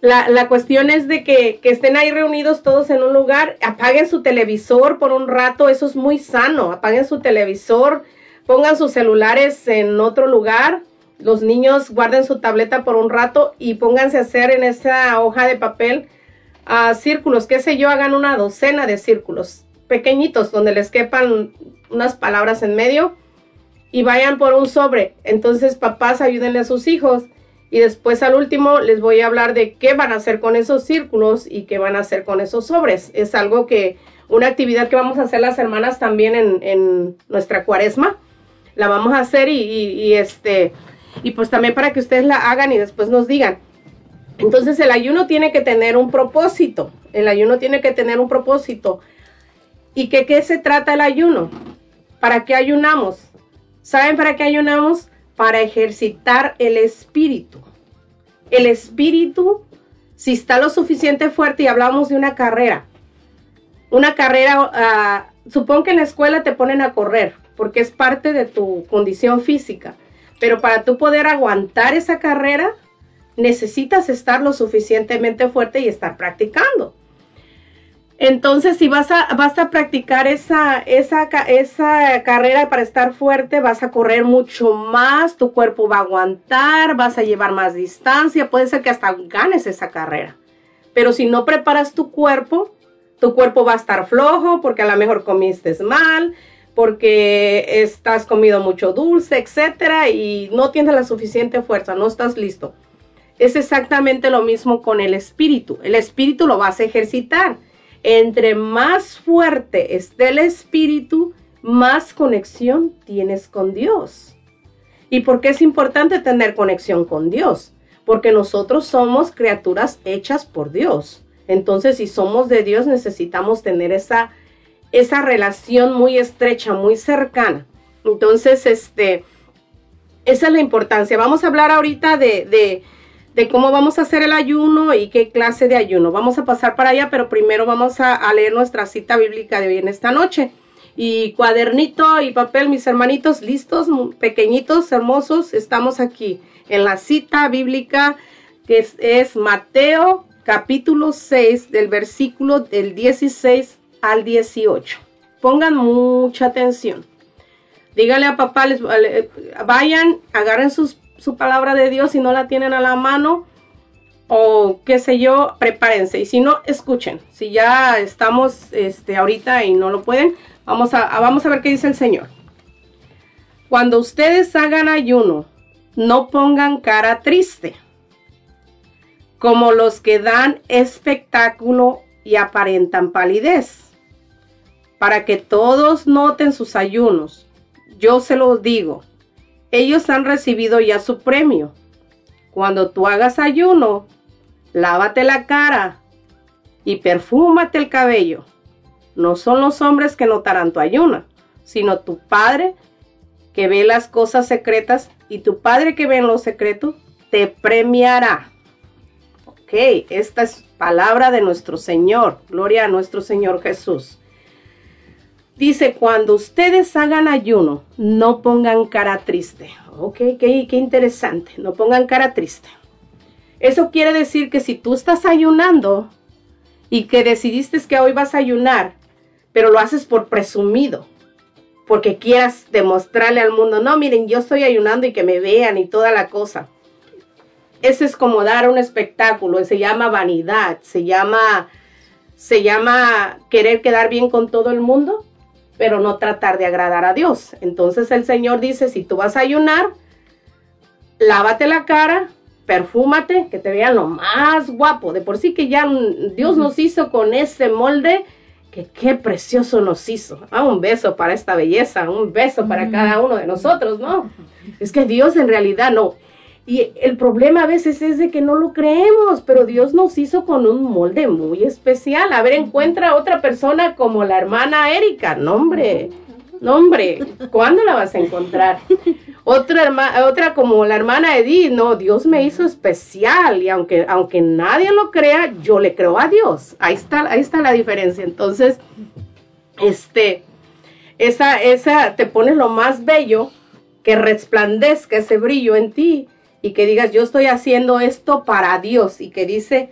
la, la cuestión es de que, que estén ahí reunidos todos en un lugar, apaguen su televisor por un rato, eso es muy sano, apaguen su televisor, pongan sus celulares en otro lugar, los niños guarden su tableta por un rato y pónganse a hacer en esa hoja de papel ah, círculos, qué sé yo, hagan una docena de círculos pequeñitos donde les quepan unas palabras en medio y vayan por un sobre. Entonces, papás, ayúdenle a sus hijos. Y después al último les voy a hablar de qué van a hacer con esos círculos y qué van a hacer con esos sobres. Es algo que, una actividad que vamos a hacer las hermanas también en, en nuestra cuaresma. La vamos a hacer y, este, y pues también para que ustedes la hagan y después nos digan. Entonces el ayuno tiene que tener un propósito. El ayuno tiene que tener un propósito. ¿Y que qué se trata el ayuno? ¿Para qué ayunamos? ¿Saben para qué ayunamos? Para ejercitar el espíritu. El espíritu, si está lo suficiente fuerte y hablamos de una carrera, una carrera, ah, supongo que en la escuela te ponen a correr porque es parte de tu condición física, pero para tú poder aguantar esa carrera, necesitas estar lo suficientemente fuerte y estar practicando. Entonces, si vas a, practicar esa carrera para estar fuerte, vas a correr mucho más, tu cuerpo va a aguantar, vas a llevar más distancia, puede ser que hasta ganes esa carrera. Pero si no preparas tu cuerpo, tu cuerpo va a estar flojo porque a lo mejor comiste mal, porque estás comido mucho dulce, etcétera, y no tienes la suficiente fuerza, no estás listo. Es exactamente lo mismo con el espíritu. El espíritu lo vas a ejercitar entre más fuerte esté el espíritu, más conexión tienes con Dios. ¿Y por qué es importante tener conexión con Dios? Porque nosotros somos criaturas hechas por Dios. Entonces, si somos de Dios, necesitamos tener esa, esa relación muy estrecha, muy cercana. Entonces, este, esa es la importancia. Vamos a hablar ahorita de, de de cómo vamos a hacer el ayuno y qué clase de ayuno. Vamos a pasar para allá, pero primero vamos a, leer nuestra cita bíblica de hoy en esta noche. Y cuadernito y papel, mis hermanitos, listos, pequeñitos, hermosos, estamos aquí en la cita bíblica que es, Mateo capítulo 6 del versículo del 16 al 18. Pongan mucha atención. Dígale a papá, les, vayan, agarren sus su palabra de Dios, si no la tienen a la mano o qué sé yo, prepárense. Y si no, escuchen. Si ya estamos este, ahorita y no lo pueden, vamos a, vamos a ver qué dice el Señor. Cuando ustedes hagan ayuno, no pongan cara triste, como los que dan espectáculo y aparentan palidez, para que todos noten sus ayunos. Yo se los digo, ellos han recibido ya su premio. Cuando tú hagas ayuno, lávate la cara y perfúmate el cabello. No son los hombres que notarán tu ayuno, sino tu Padre que ve las cosas secretas y tu Padre que ve en lo secreto te premiará. Ok, esta es palabra de nuestro Señor. Gloria a nuestro Señor Jesús. Dice, cuando ustedes hagan ayuno, no pongan cara triste. Ok, qué, interesante, no pongan cara triste. Eso quiere decir que si tú estás ayunando y que decidiste que hoy vas a ayunar, pero lo haces por presumido, porque quieras demostrarle al mundo, no, miren, yo estoy ayunando y que me vean y toda la cosa. Ese es como dar un espectáculo, se llama vanidad, se llama, se llama querer quedar bien con todo el mundo pero no tratar de agradar a Dios. Entonces el Señor dice, si tú vas a ayunar, lávate la cara, perfúmate, que te vean lo más guapo. De por sí que ya Dios nos hizo con ese molde, que qué precioso nos hizo. Ah, un beso para esta belleza, un beso para cada uno de nosotros, ¿no? Es que Dios en realidad no. Y el problema a veces es de que no lo creemos, pero Dios nos hizo con un molde muy especial. A ver, encuentra otra persona como la hermana Erika. No, hombre, ¿cuándo la vas a encontrar? Otra, otra como la hermana Edith. No, Dios me hizo especial y aunque, aunque nadie lo crea, yo le creo a Dios. Ahí está, ahí está la diferencia. Entonces, este, esa, esa, te pones lo más bello que resplandezca ese brillo en ti y que digas, yo estoy haciendo esto para Dios y que dice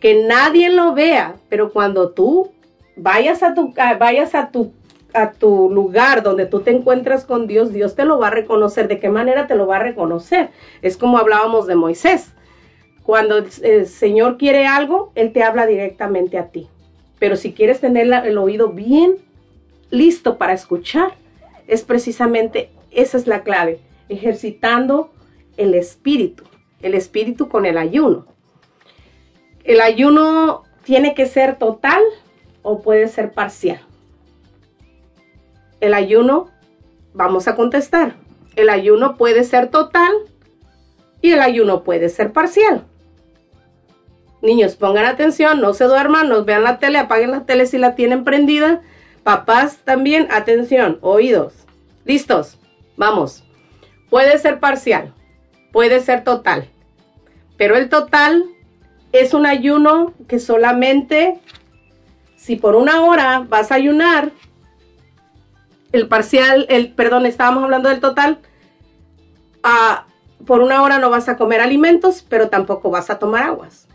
que nadie lo vea, pero cuando tú vayas a tu, vayas a tu, a tu lugar donde tú te encuentras con Dios, Dios te lo va a reconocer. ¿De qué manera te lo va a reconocer? Es como hablábamos de Moisés. Cuando el Señor quiere algo, Él te habla directamente a ti. Pero si quieres tener el oído bien listo para escuchar, es precisamente esa es la clave, ejercitando el espíritu, el espíritu con el ayuno. El ayuno tiene que ser total o puede ser parcial. El ayuno, vamos a contestar, el ayuno puede ser total y el ayuno puede ser parcial. Niños, pongan atención, no se duerman, nos vean la tele, apaguen la tele si la tienen prendida. Papás también, atención, oídos. ¿Listos? Vamos. Puede ser parcial puede ser total. Pero el total es un ayuno que solamente si por una hora vas a ayunar, el parcial, el, perdón, estábamos hablando del total, por una hora no vas a comer alimentos, pero tampoco vas a tomar aguas.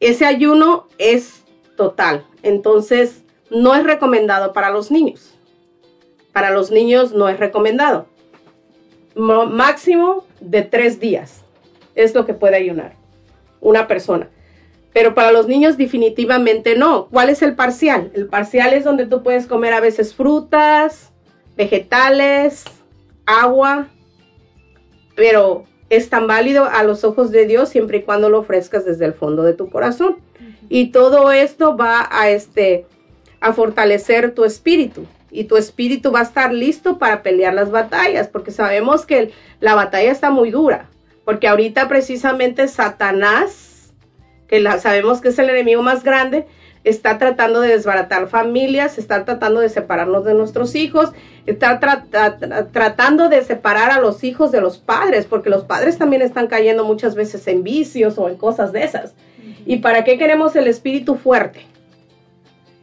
Ese ayuno es total, entonces no es recomendado para los niños. Para los niños no es recomendado. Mo- máximo de tres días es lo que puede ayunar una persona. Pero para los niños definitivamente no. ¿Cuál es el parcial? El parcial es donde tú puedes comer a veces frutas, vegetales, agua, pero es tan válido a los ojos de Dios siempre y cuando lo ofrezcas desde el fondo de tu corazón. Y todo esto va a este a fortalecer tu espíritu y tu espíritu va a estar listo para pelear las batallas, porque sabemos que la batalla está muy dura, porque ahorita precisamente Satanás, que la, sabemos que es el enemigo más grande, está tratando de desbaratar familias, está tratando de separarnos de nuestros hijos, está tra- tra- tra- tratando de separar a los hijos de los padres, porque los padres también están cayendo muchas veces en vicios o en cosas de esas. ¿Y para qué queremos el espíritu fuerte?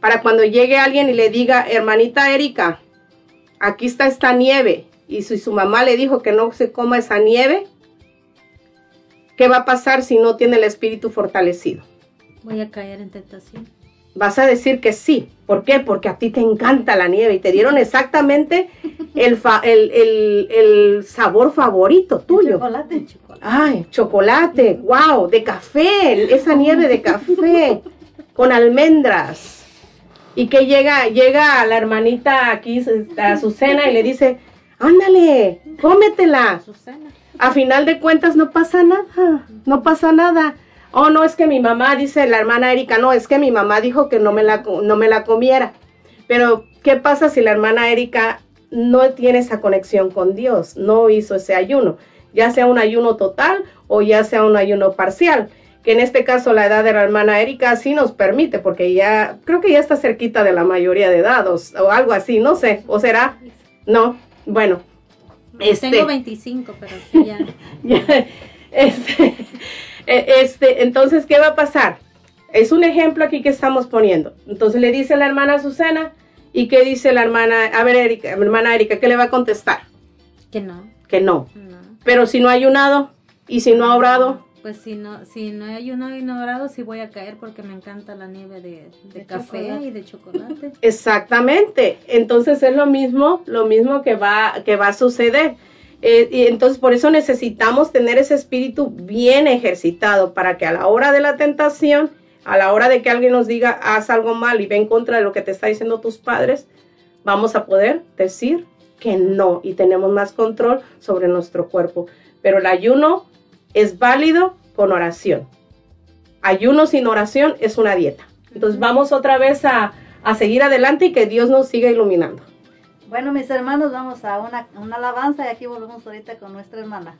Para cuando llegue alguien y le diga, hermanita Erika, aquí está esta nieve, y si su mamá le dijo que no se coma esa nieve, ¿qué va a pasar si no tiene el espíritu fortalecido? Voy a caer en tentación. Vas a decir que sí. ¿Por qué? Porque a ti te encanta la nieve y te dieron exactamente el, fa- el, el- el sabor favorito tuyo. Chocolate. Ay, chocolate, wow, de café, esa nieve de café con almendras. Y que llega, llega la hermanita aquí, a su cena y le dice, ándale, cómetela. A final de cuentas no pasa nada, no pasa nada. Oh, no, es que mi mamá, dice la hermana Erika, no, es que mi mamá dijo que no me la, no me la comiera. Pero, ¿qué pasa si la hermana Erika no tiene esa conexión con Dios? No hizo ese ayuno, ya sea un ayuno total o ya sea un ayuno parcial. Que en este caso la edad de la hermana Erika sí nos permite, porque ya, creo que ya está cerquita de la mayoría de edad o, o algo así, no sé, o será, no, bueno. Este, Tengo 25, pero sí ya. ya, este, eh, este, entonces, ¿qué va a pasar? Es un ejemplo aquí que estamos poniendo. Entonces le dice la hermana Susana, ¿y qué dice la hermana? A ver, Erika, hermana Erika, ¿qué le va a contestar? Que no. Que no. Pero si no ha ayunado y si no ha orado, Pues si no, si no hay ayuno y no orado, sí voy a caer porque me encanta la nieve de, de café chocolate. y de chocolate. Exactamente. Entonces es lo mismo, lo mismo que va, que va a suceder. Eh, y entonces por eso necesitamos tener ese espíritu bien ejercitado para que a la hora de la tentación, a la hora de que alguien nos diga haz algo mal y ve en contra de lo que te está diciendo tus padres, vamos a poder decir que no y tenemos más control sobre nuestro cuerpo. Pero el ayuno es válido con oración. Ayuno sin oración es una dieta. Entonces vamos otra vez a, a seguir adelante y que Dios nos siga iluminando. Bueno, mis hermanos, vamos a una, una alabanza y aquí volvemos ahorita con nuestra hermana.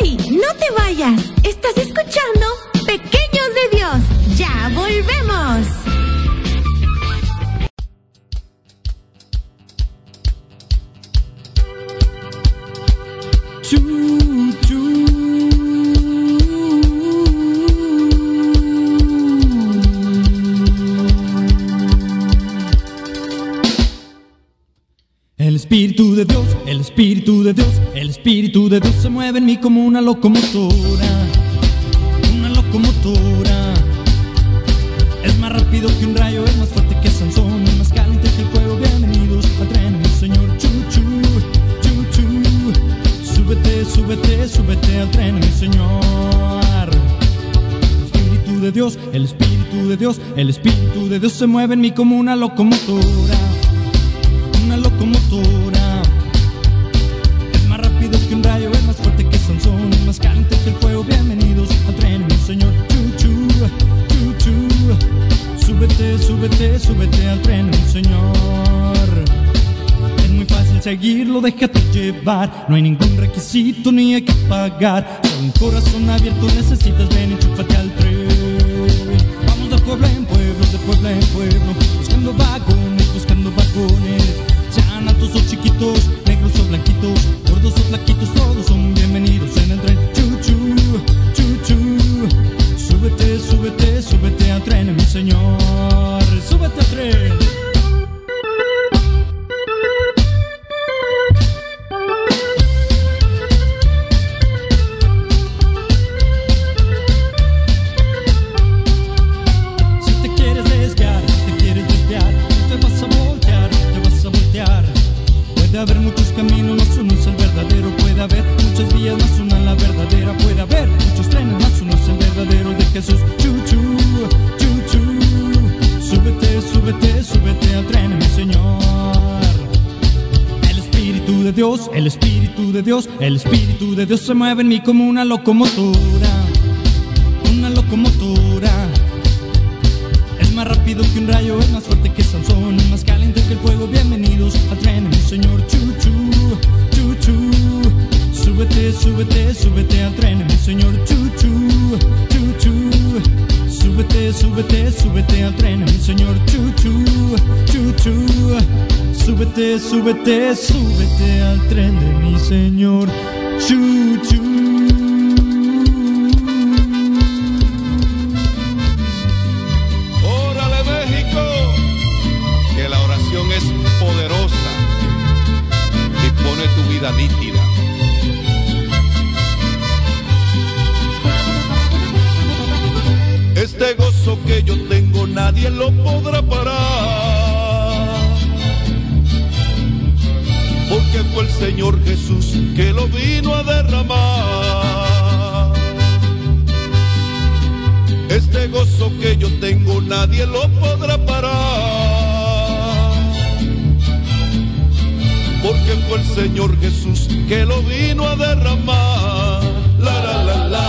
¡Ey! ¡No te vayas! Estás escuchando Pequeños de Dios. ¡Ya volvemos! Espíritu de Dios, el Espíritu de Dios, el Espíritu de Dios se mueve en mí como una locomotora, una locomotora. Es más rápido que un rayo, es más fuerte que Sansón, es más caliente que el fuego. Bienvenidos al tren, mi Señor. Chu, chu, chu, chu. Súbete, súbete, súbete al tren, mi Señor. Espíritu de Dios, el Espíritu de Dios, el Espíritu de Dios se mueve en mí como una locomotora una locomotora. Súbete, súbete, al tren, mi señor. Es muy fácil seguirlo, déjate llevar. No hay ningún requisito ni hay que pagar. Solo un corazón abierto necesitas, ven, enchúfate al tren. Vamos de pueblo en pueblo, de pueblo en pueblo, buscando vagones, buscando vagones. Sean altos o chiquitos, negros o blanquitos, gordos o flaquitos, todos son bienvenidos en el tren. Chu, chu, chu, chu. Súbete, súbete, súbete al tren, mi señor. El Espíritu de Dios se mueve en mí como una locomotora, una locomotora. Es más rápido que un rayo, es más fuerte que Sansón, más caliente que el fuego. Bienvenidos al tren, mi señor Chuchu, Chuchu. Súbete, súbete, súbete al tren, mi señor Chuchu, Chuchu. Súbete, súbete, súbete al tren, mi señor Chuchu, Chuchu. Súbete, súbete, súbete al tren de mi señor Señor Jesús que lo vino a derramar. La la la la,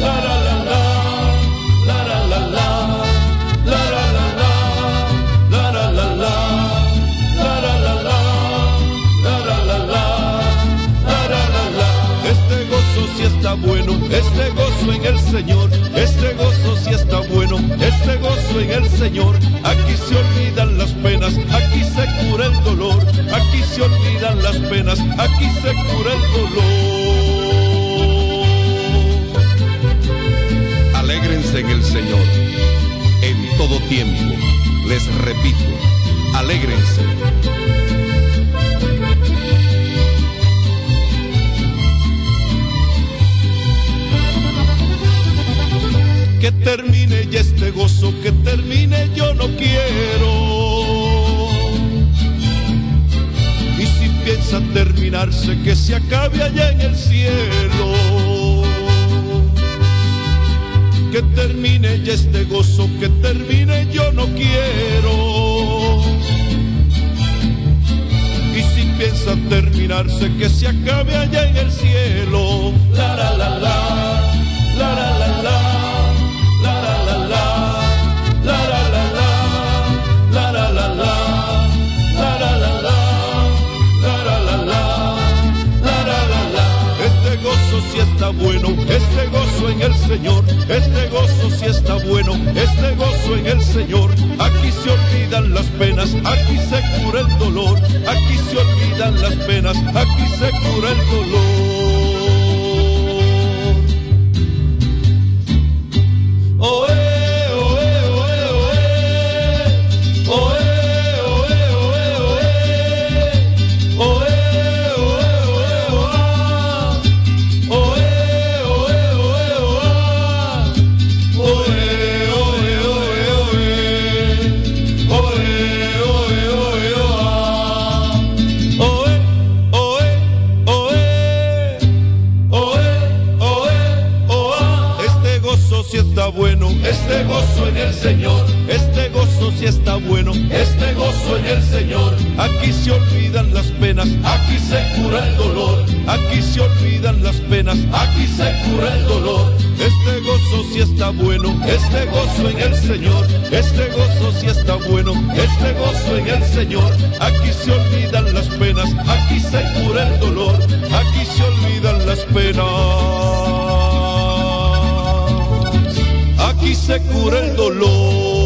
la la la la, la la la la, la la la. Este gozo sí está bueno, este gozo en el Señor, este gozo sí está bueno, este gozo en el Señor. Aquí se olvidan aquí se cura el dolor, aquí se olvidan las penas, aquí se cura el dolor. Alégrense en el Señor, en todo tiempo. Les repito, alégrense. que termine ya este gozo, que termine yo no quiero. Piensa terminarse, que se acabe allá en el cielo. Que termine ya este gozo, que termine yo no quiero. Y si piensa terminarse, que se acabe allá en el cielo. La la la la, la la la la. Está bueno, este gozo en el Señor, este gozo sí está bueno, este gozo en el Señor. Aquí se olvidan las penas, aquí se cura el dolor, aquí se olvidan las penas, aquí se cura el dolor. Aquí se olvidan las penas, aquí se cura el dolor, aquí se olvidan las penas, aquí se cura el dolor. Este gozo sí está bueno, este gozo en el Señor, este gozo sí está bueno, este gozo en el Señor. Aquí se olvidan las penas, aquí se cura el dolor, aquí se olvidan las penas. Aquí se cura el dolor.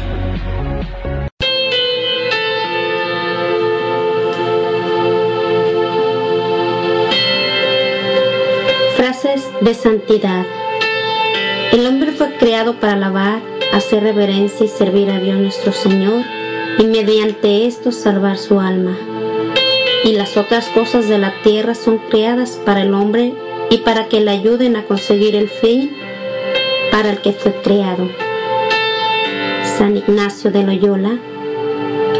De santidad. El hombre fue creado para alabar hacer reverencia y servir a Dios nuestro Señor y mediante esto salvar su alma. Y las otras cosas de la tierra son creadas para el hombre y para que le ayuden a conseguir el fin para el que fue creado. San Ignacio de Loyola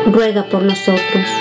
ruega por nosotros.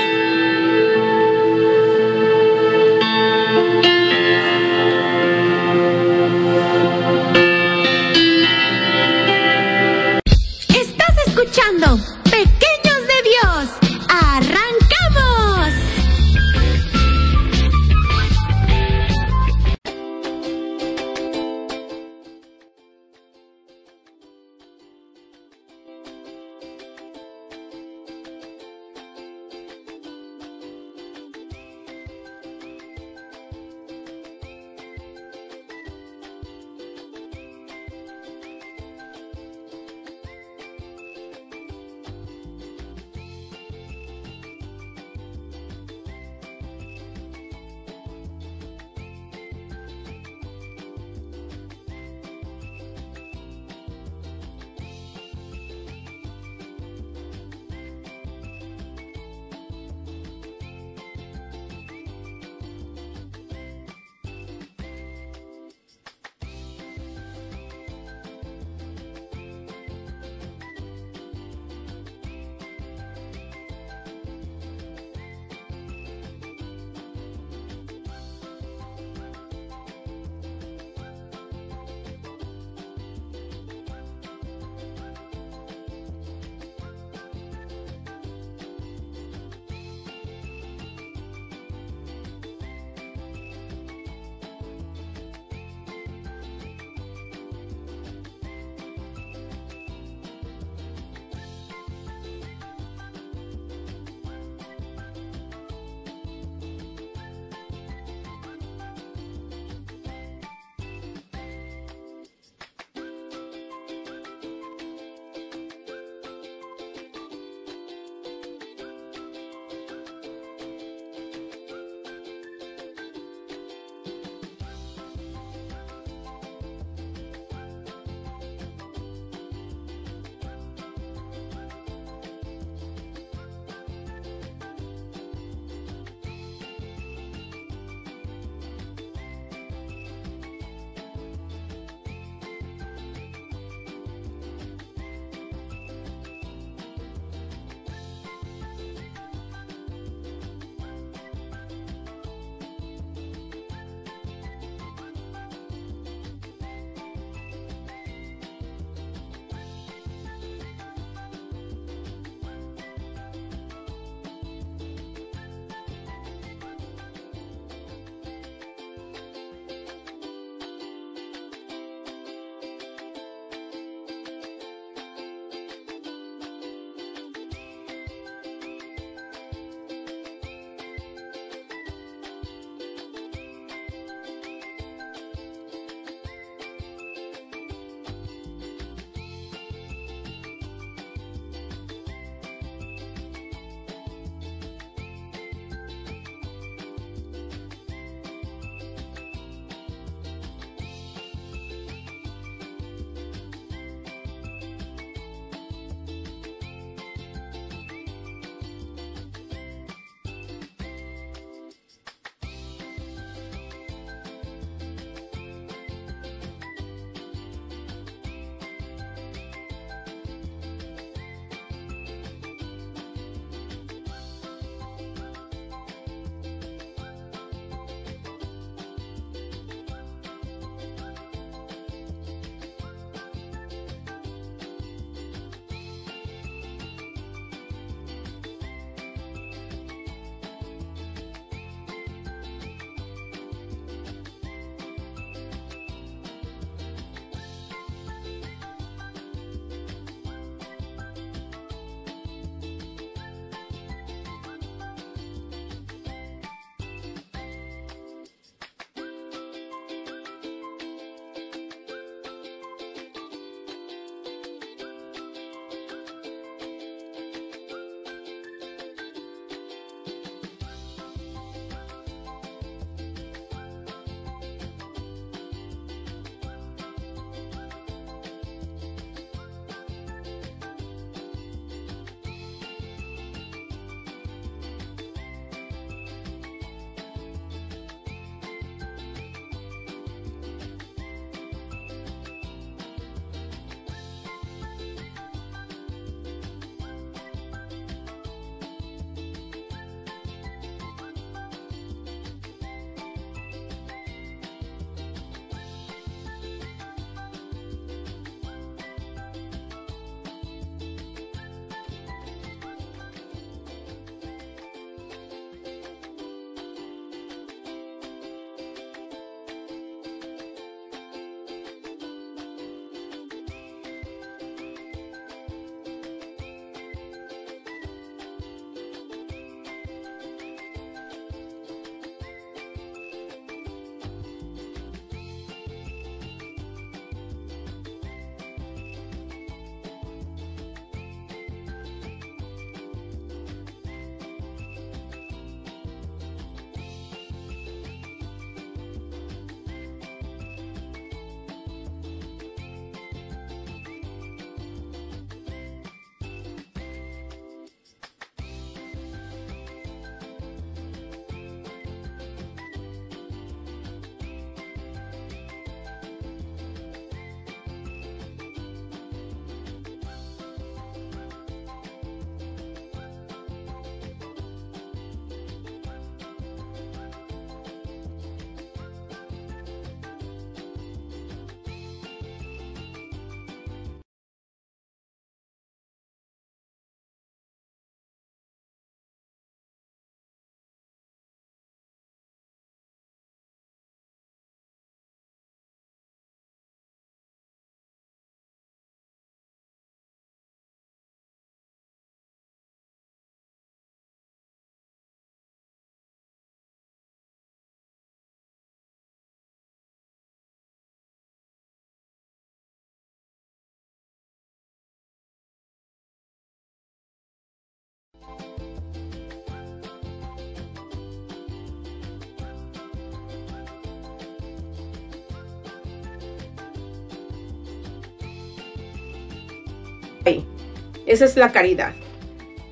Esa es la caridad.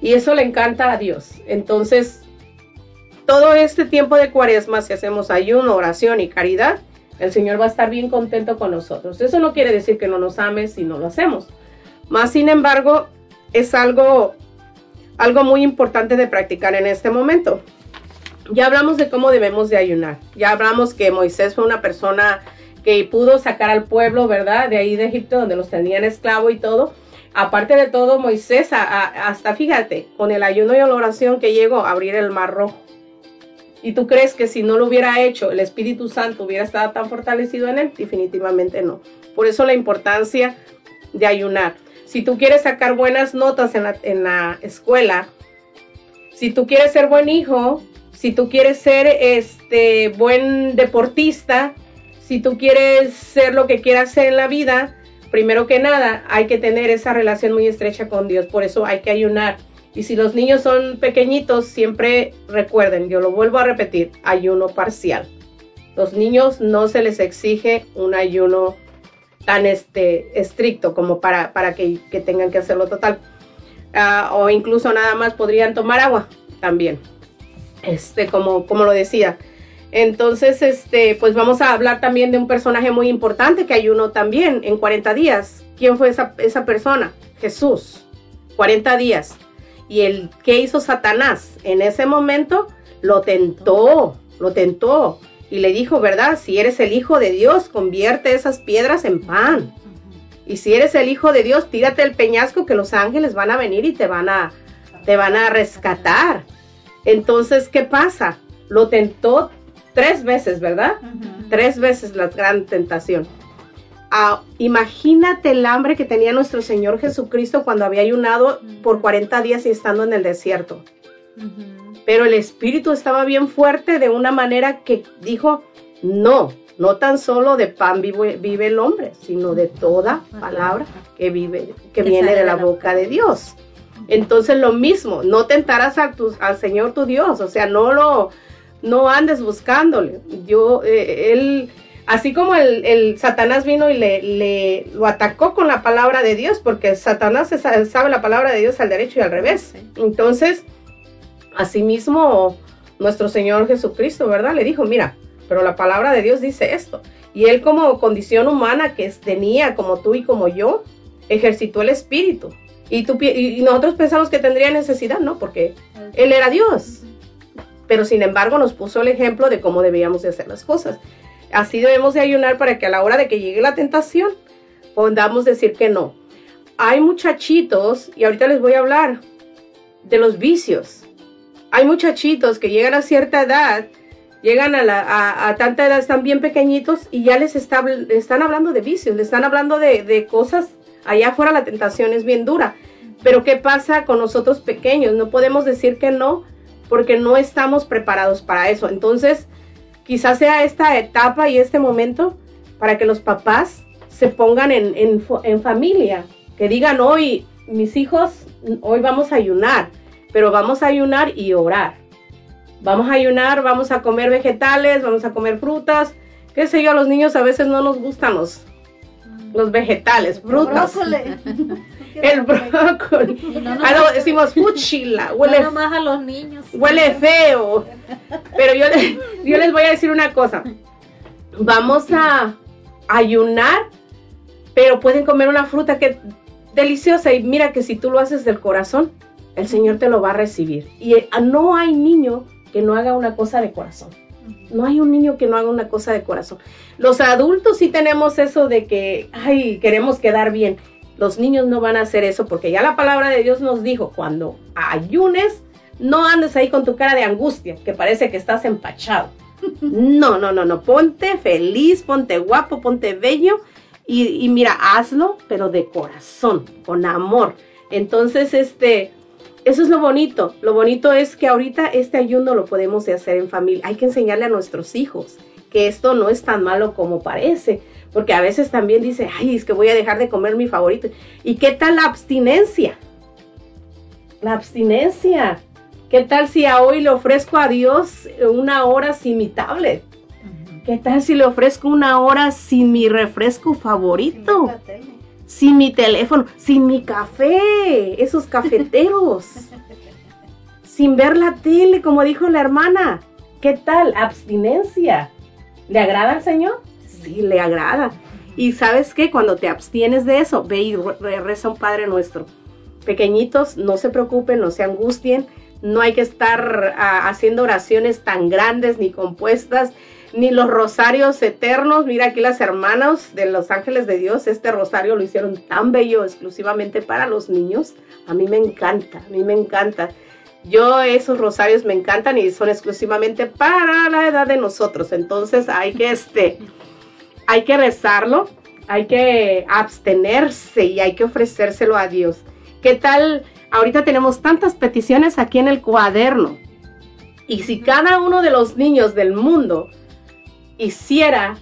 Y eso le encanta a Dios. Entonces, todo este tiempo de cuaresma, si hacemos ayuno, oración y caridad, el Señor va a estar bien contento con nosotros. Eso no quiere decir que no nos ame si no lo hacemos. Más sin embargo, es algo, algo muy importante de practicar en este momento. Ya hablamos de cómo debemos de ayunar. Ya hablamos que Moisés fue una persona que pudo sacar al pueblo, ¿verdad? De ahí de Egipto, donde los tenían esclavo y todo. Aparte de todo, Moisés, hasta fíjate, con el ayuno y la oración que llegó a abrir el mar rojo. ¿Y tú crees que si no lo hubiera hecho, el Espíritu Santo hubiera estado tan fortalecido en él? Definitivamente no. Por eso la importancia de ayunar. Si tú quieres sacar buenas notas en la, en la escuela, si tú quieres ser buen hijo, si tú quieres ser este buen deportista, si tú quieres ser lo que quieras ser en la vida, primero que nada hay que tener esa relación muy estrecha con Dios. Por eso hay que ayunar. Y si los niños son pequeñitos, siempre recuerden, yo lo vuelvo a repetir, ayuno parcial. Los niños no se les exige un ayuno tan este, estricto como para, para que, tengan que hacerlo total. Ah, o incluso nada más podrían tomar agua también, este, como, como lo decía. Entonces, este, pues vamos a hablar también de un personaje muy importante que ayunó también en 40 días. ¿Quién fue esa, esa persona? Jesús. 40 días. Y el que hizo Satanás en ese momento lo tentó, lo tentó y le dijo, ¿verdad? Si eres el hijo de Dios, convierte esas piedras en pan. Y si eres el hijo de Dios, tírate el peñasco que los ángeles van a venir y te van a te van a rescatar. Entonces, ¿qué pasa? Lo tentó tres veces, ¿verdad? Tres veces la gran tentación. Ah, imagínate el hambre que tenía nuestro Señor Jesucristo cuando había ayunado por 40 días y estando en el desierto. Pero el espíritu estaba bien fuerte de una manera que dijo, no, no tan solo de pan vive, vive el hombre, sino de toda palabra que vive, que, Que viene de la boca de Dios. Entonces lo mismo, no tentarás a tu- al Señor tu Dios, o sea, no lo, no andes buscándole. Yo, eh, él, así como el, el Satanás vino y le, le lo atacó con la palabra de Dios, porque Satanás sabe la palabra de Dios al derecho y al revés. Entonces, asimismo, nuestro Señor Jesucristo, ¿verdad? Le dijo, mira, pero la palabra de Dios dice esto. Y él como condición humana que tenía, como tú y como yo, ejercitó el espíritu. Y, tú, y nosotros pensamos que tendría necesidad, ¿no? Porque él era Dios. Pero sin embargo nos puso el ejemplo de cómo debíamos de hacer las cosas. Así debemos de ayunar para que a la hora de que llegue la tentación podamos decir que no. Hay muchachitos, y ahorita les voy a hablar de los vicios. Hay muchachitos que llegan a cierta edad, llegan a, tanta edad, están bien pequeñitos y ya les están hablando de vicios, les están hablando de, de cosas. Allá afuera la tentación es bien dura. Pero ¿qué pasa con nosotros pequeños? No podemos decir que no porque no estamos preparados para eso. Entonces, quizás sea esta etapa y este momento para que los papás se pongan en, en en familia, que digan hoy, mis hijos, hoy vamos a ayunar, pero vamos a ayunar y orar. Vamos a ayunar, vamos a comer vegetales, vamos a comer frutas, qué sé yo, a los niños a veces no nos gustan los, los vegetales, frutas. El brócoli. Ah, no, decimos fuchila, huele, No nomás a los niños. huele feo. Pero yo, le- yo les voy a decir una cosa. Vamos a ayunar, pero pueden comer una fruta que deliciosa. Y mira que si tú lo haces del corazón, el Señor te lo va a recibir. Y eh, no hay niño que no haga una cosa de corazón. No hay un niño que no haga una cosa de corazón. Los adultos sí tenemos eso de que, ay, queremos quedar bien. Los niños no van a hacer eso porque ya la palabra de Dios nos dijo, cuando ayunes, no andes ahí con tu cara de angustia, que parece que estás empachado. No, no, no, no, ponte feliz, ponte guapo, ponte bello y, y mira, hazlo, pero de corazón, con amor. Entonces, este, eso es lo bonito. Lo bonito es que ahorita este ayuno lo podemos de hacer en familia. Hay que enseñarle a nuestros hijos que esto no es tan malo como parece. Porque a veces también dice, ay, es que voy a dejar de comer mi favorito. ¿Y qué tal la abstinencia? La abstinencia. ¿Qué tal si a hoy le ofrezco a Dios una hora sin mi tablet? ¿Qué tal si le ofrezco una hora sin mi refresco favorito? sin mi teléfono, sin mi café, esos cafeteros, sin ver la tele, como dijo la hermana. ¿Qué tal? Abstinencia. ¿Le agrada al Señor? Sí, le agrada. Y sabes qué, cuando te abstienes de eso, ve y re- reza un Padre Nuestro. Pequeñitos, no se preocupen, no se angustien, no hay que estar ah, haciendo oraciones tan grandes ni compuestas, ni los rosarios eternos. Mira aquí las hermanas de los ángeles de Dios, este rosario lo hicieron tan bello exclusivamente para los niños. A mí me encanta, a mí me encanta. Yo esos rosarios me encantan y son exclusivamente para la edad de nosotros. Entonces hay que este hay que rezarlo, hay que abstenerse y hay que ofrecérselo a Dios. ¿Qué tal? Ahorita tenemos tantas peticiones aquí en el cuaderno. Y si cada uno de los niños del mundo hiciera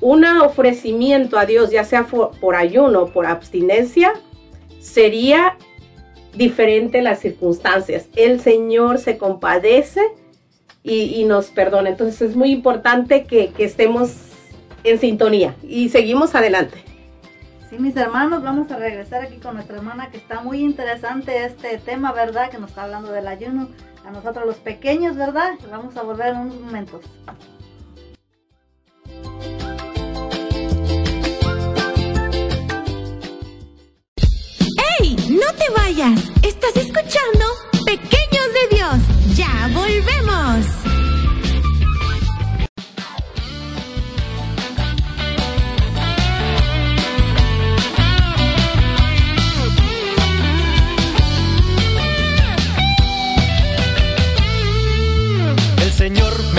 un ofrecimiento a Dios, ya sea por, por ayuno o por abstinencia, sería diferente las circunstancias. El Señor se compadece y, y nos perdona. Entonces es muy importante que, que estemos en sintonía y seguimos adelante. Sí, mis hermanos, vamos a regresar aquí con nuestra hermana que está muy interesante este tema, ¿verdad? Que nos está hablando del ayuno. A nosotros los pequeños, ¿verdad? Vamos a volver en unos momentos. ¡Ey! ¡No te vayas! ¿Estás escuchando? Pequeños de Dios. Ya volvemos.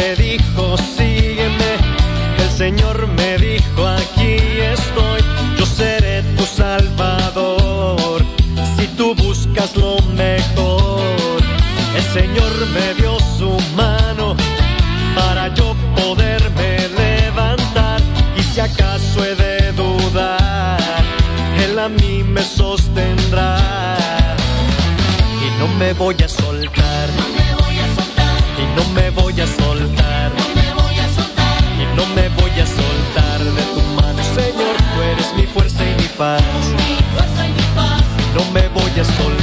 Me dijo, sígueme. El Señor me dijo, aquí estoy. Yo seré tu salvador. Si tú buscas lo mejor. El Señor me dio su mano para yo poderme levantar. Y si acaso he de dudar, Él a mí me sostendrá. Y no me voy a soltar. Y no me voy a soltar. No me voy a soltar de tu mano, Señor. Tú eres mi fuerza y mi paz. Y no me voy a soltar.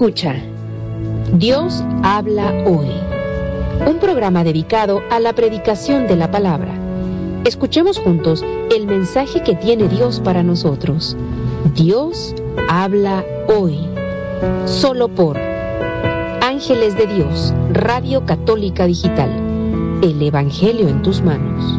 Escucha Dios habla hoy. Un programa dedicado a la predicación de la palabra. Escuchemos juntos el mensaje que tiene Dios para nosotros. Dios habla hoy. Solo por Ángeles de Dios, Radio Católica Digital. El Evangelio en tus manos.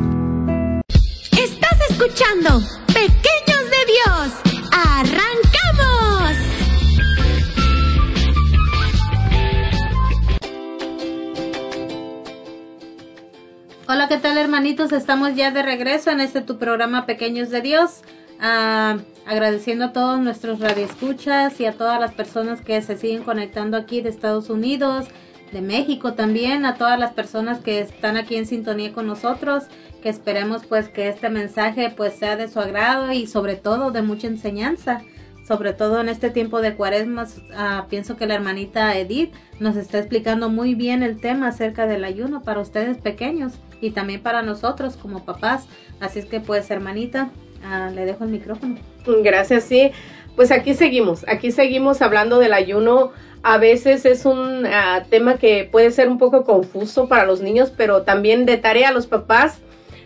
¿Qué tal hermanitos? Estamos ya de regreso en este tu programa Pequeños de Dios. Ah, agradeciendo a todos nuestros radioescuchas y a todas las personas que se siguen conectando aquí de Estados Unidos, de México también, a todas las personas que están aquí en sintonía con nosotros, que esperemos pues que este mensaje pues sea de su agrado y sobre todo de mucha enseñanza. Sobre todo en este tiempo de cuaresmas, ah, pienso que la hermanita Edith nos está explicando muy bien el tema acerca del ayuno para ustedes pequeños y también para nosotros como papás. Así es que pues hermanita, ah, le dejo el micrófono. Gracias, sí. Pues aquí seguimos, aquí seguimos hablando del ayuno. A veces es un ah, tema que puede ser un poco confuso para los niños, pero también de tarea a los papás,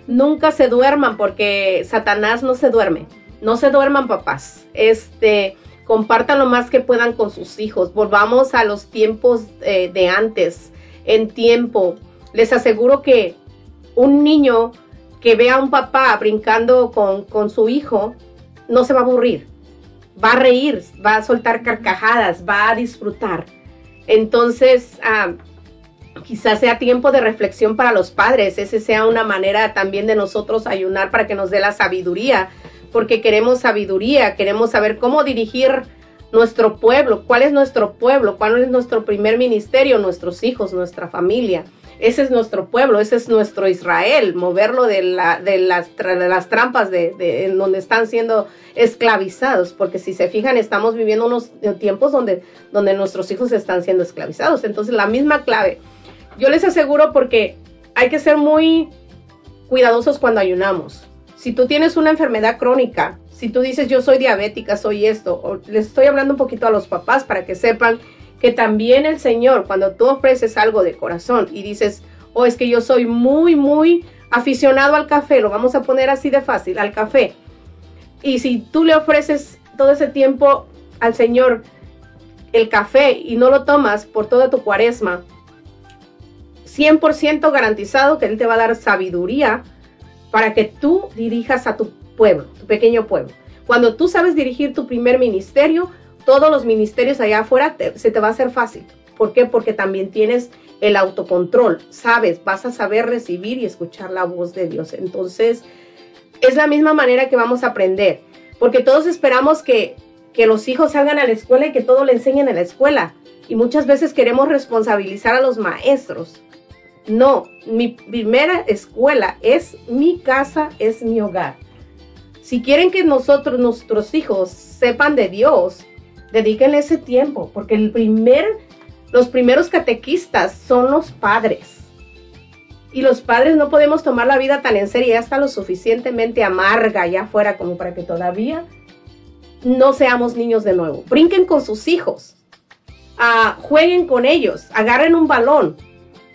nunca se duerman porque Satanás no se duerme. No se duerman papás. Este, compartan lo más que puedan con sus hijos. Volvamos a los tiempos eh, de antes, en tiempo. Les aseguro que un niño que vea a un papá brincando con, con su hijo, no se va a aburrir, va a reír, va a soltar carcajadas, va a disfrutar. Entonces, ah, quizás sea tiempo de reflexión para los padres, ese sea una manera también de nosotros ayunar para que nos dé la sabiduría, porque queremos sabiduría, queremos saber cómo dirigir nuestro pueblo, cuál es nuestro pueblo, cuál es nuestro primer ministerio, nuestros hijos, nuestra familia. Ese es nuestro pueblo, ese es nuestro Israel, moverlo de, la, de, las, trampas de- en donde están siendo esclavizados, porque si se fijan estamos viviendo unos tiempos donde, donde nuestros hijos están siendo esclavizados. Entonces la misma clave, yo les aseguro porque hay que ser muy cuidadosos cuando ayunamos. Si tú tienes una enfermedad crónica, si tú dices yo soy diabética, soy esto, o les estoy hablando un poquito a los papás para que sepan que también el Señor, cuando tú ofreces algo de corazón y dices, oh, es que yo soy muy, muy aficionado al café, lo vamos a poner así de fácil, al café. Y si tú le ofreces todo ese tiempo al Señor el café y no lo tomas por toda tu cuaresma, 100% garantizado que Él te va a dar sabiduría para que tú dirijas a tu pueblo, tu pequeño pueblo. Cuando tú sabes dirigir tu primer ministerio, todos los ministerios allá afuera se te va a hacer fácil. ¿Por qué? Porque también tienes el autocontrol, sabes, vas a saber recibir y escuchar la voz de Dios. Entonces, es la misma manera que vamos a aprender, porque todos esperamos que, que los hijos salgan a la escuela y que todo le enseñen en la escuela. Y muchas veces queremos responsabilizar a los maestros. No, mi primera escuela es mi casa, es mi hogar. Si quieren que nosotros, nuestros hijos, sepan de Dios, dedíquenle ese tiempo, porque el primer, los primeros catequistas son los padres. Y los padres no podemos tomar la vida tan en serio, ya está lo suficientemente amarga allá afuera como para que todavía no seamos niños de nuevo. Brinquen con sus hijos, ah, jueguen con ellos, agarren un balón.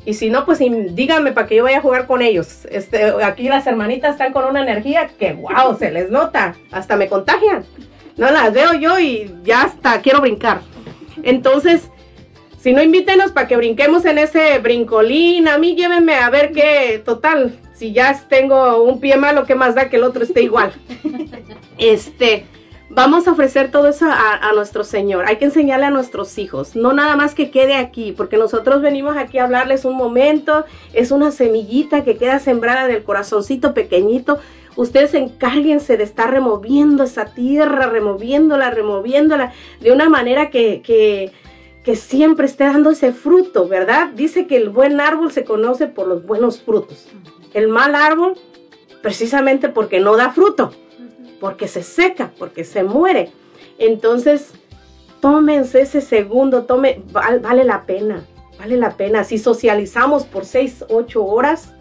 Y si no, pues díganme para que yo vaya a jugar con ellos. Este, aquí las hermanitas están con una energía que, wow, se les nota. Hasta me contagian. No las veo yo y ya hasta quiero brincar. Entonces, si no, invítenos para que brinquemos en ese brincolín. A mí llévenme a ver qué, total, si ya tengo un pie malo, ¿qué más da que el otro esté igual? Este, vamos a ofrecer todo eso a, a nuestro Señor. Hay que enseñarle a nuestros hijos, no nada más que quede aquí, porque nosotros venimos aquí a hablarles un momento, es una semillita que queda sembrada del corazoncito pequeñito. Ustedes encárguense de estar removiendo esa tierra, removiéndola, removiéndola, de una manera que, que, que siempre esté dando ese fruto, ¿verdad? Dice que el buen árbol se conoce por los buenos frutos. El mal árbol, precisamente porque no da fruto porque se seca, porque se muere. Entonces, tómense ese segundo, tome, val- vale la pena, vale la pena. Si socializamos por seis, ocho horas,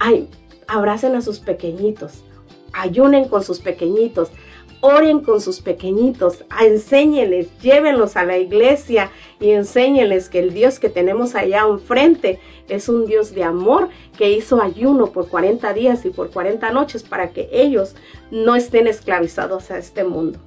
ay, abracen a sus pequeñitos, ayunen con sus pequeñitos, oren con sus pequeñitos, enséñenles, llévenlos a la iglesia y enséñenles que el Dios que tenemos allá enfrente es un Dios de amor que hizo ayuno por 40 días y por 40 noches para que ellos no estén esclavizados a este mundo.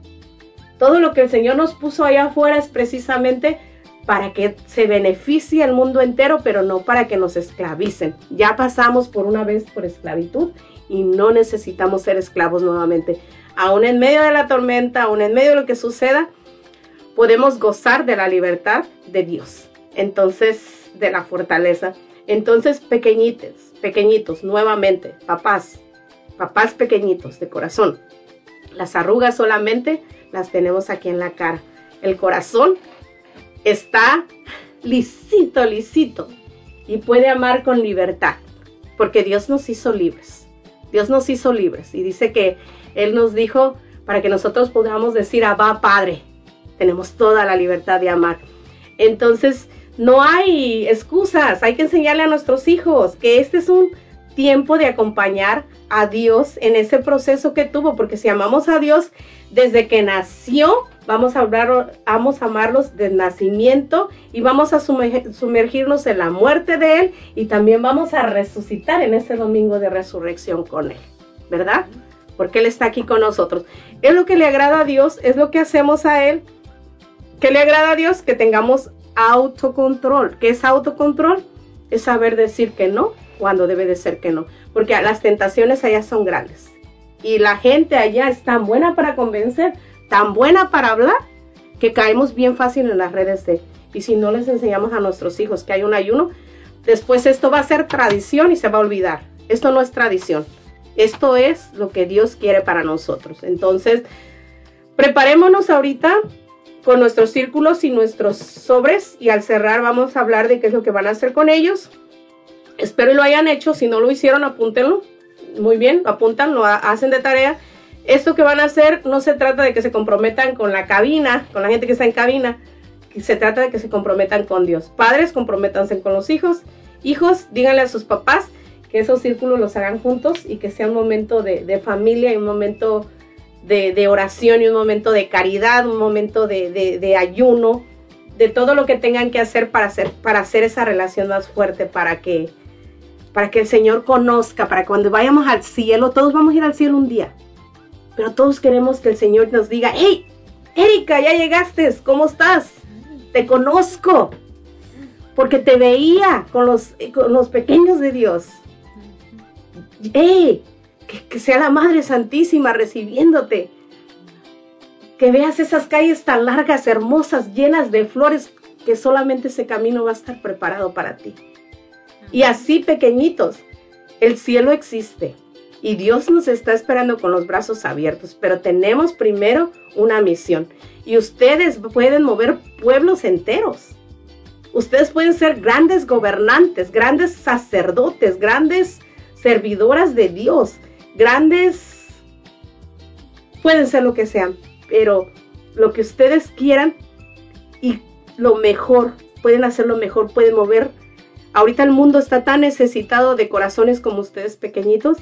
Todo lo que el Señor nos puso allá afuera es precisamente para que se beneficie el mundo entero, pero no para que nos esclavicen. Ya pasamos por una vez por esclavitud y no necesitamos ser esclavos nuevamente. Aún en medio de la tormenta, aún en medio de lo que suceda, podemos gozar de la libertad de Dios. Entonces, de la fortaleza. Entonces, pequeñitos, pequeñitos, nuevamente, papás, papás pequeñitos de corazón. Las arrugas solamente las tenemos aquí en la cara. El corazón está lisito, lisito y puede amar con libertad, porque Dios nos hizo libres. Dios nos hizo libres y dice que Él nos dijo para que nosotros podamos decir, Abba Padre, tenemos toda la libertad de amar. Entonces, no hay excusas, hay que enseñarle a nuestros hijos que este es un tiempo de acompañar a Dios en ese proceso que tuvo, porque si amamos a Dios desde que nació, vamos a, hablar, vamos a amarlos del nacimiento y vamos a sumerg- sumergirnos en la muerte de Él y también vamos a resucitar en ese domingo de resurrección con Él, ¿verdad? Porque Él está aquí con nosotros. Es lo que le agrada a Dios, es lo que hacemos a Él. ¿Qué le agrada a Dios? Que tengamos autocontrol. ¿Qué es autocontrol? Es saber decir que no cuando debe de ser que no. Porque las tentaciones allá son grandes. Y la gente allá es tan buena para convencer, tan buena para hablar, que caemos bien fácil en las redes de... Y si no les enseñamos a nuestros hijos que hay un ayuno, después esto va a ser tradición y se va a olvidar. Esto no es tradición. Esto es lo que Dios quiere para nosotros. Entonces, preparémonos ahorita con nuestros círculos y nuestros sobres y al cerrar vamos a hablar de qué es lo que van a hacer con ellos. Espero lo hayan hecho. Si no lo hicieron, apúntenlo. Muy bien, lo apuntan, lo ha- hacen de tarea. Esto que van a hacer no se trata de que se comprometan con la cabina, con la gente que está en cabina. Se trata de que se comprometan con Dios. Padres, comprométanse con los hijos. Hijos, díganle a sus papás que esos círculos los hagan juntos y que sea un momento de, de familia y un momento de, de oración y un momento de caridad, un momento de, de- ayuno, de todo lo que tengan que hacer para hacer, para hacer esa relación más fuerte, para que, para que el Señor conozca, para que cuando vayamos al cielo, todos vamos a ir al cielo un día, pero todos queremos que el Señor nos diga, hey, Erika, ya llegaste, ¿cómo estás? Te conozco, porque te veía con los, con los pequeños de Dios. ¡Hey! Que, que sea la Madre Santísima recibiéndote. Que veas esas calles tan largas, hermosas, llenas de flores, que solamente ese camino va a estar preparado para ti. Y así pequeñitos, el cielo existe y Dios nos está esperando con los brazos abiertos, pero tenemos primero una misión y ustedes pueden mover pueblos enteros. Ustedes pueden ser grandes gobernantes, grandes sacerdotes, grandes servidoras de Dios, grandes... Pueden ser lo que sean, pero lo que ustedes quieran y lo mejor, pueden hacerlo mejor, pueden mover. Ahorita el mundo está tan necesitado de corazones como ustedes pequeñitos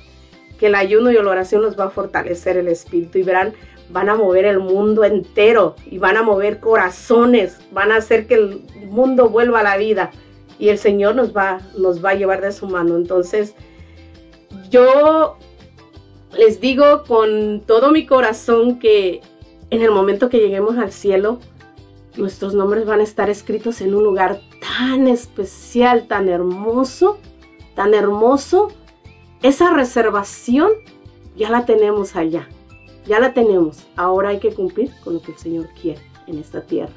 que el ayuno y la oración los va a fortalecer el espíritu y verán, van a mover el mundo entero y van a mover corazones, van a hacer que el mundo vuelva a la vida y el Señor nos va, nos va a llevar de su mano. Entonces, yo les digo con todo mi corazón que en el momento que lleguemos al cielo, nuestros nombres van a estar escritos en un lugar tan especial, tan hermoso, tan hermoso. Esa reservación ya la tenemos allá, ya la tenemos. Ahora hay que cumplir con lo que el Señor quiere en esta tierra.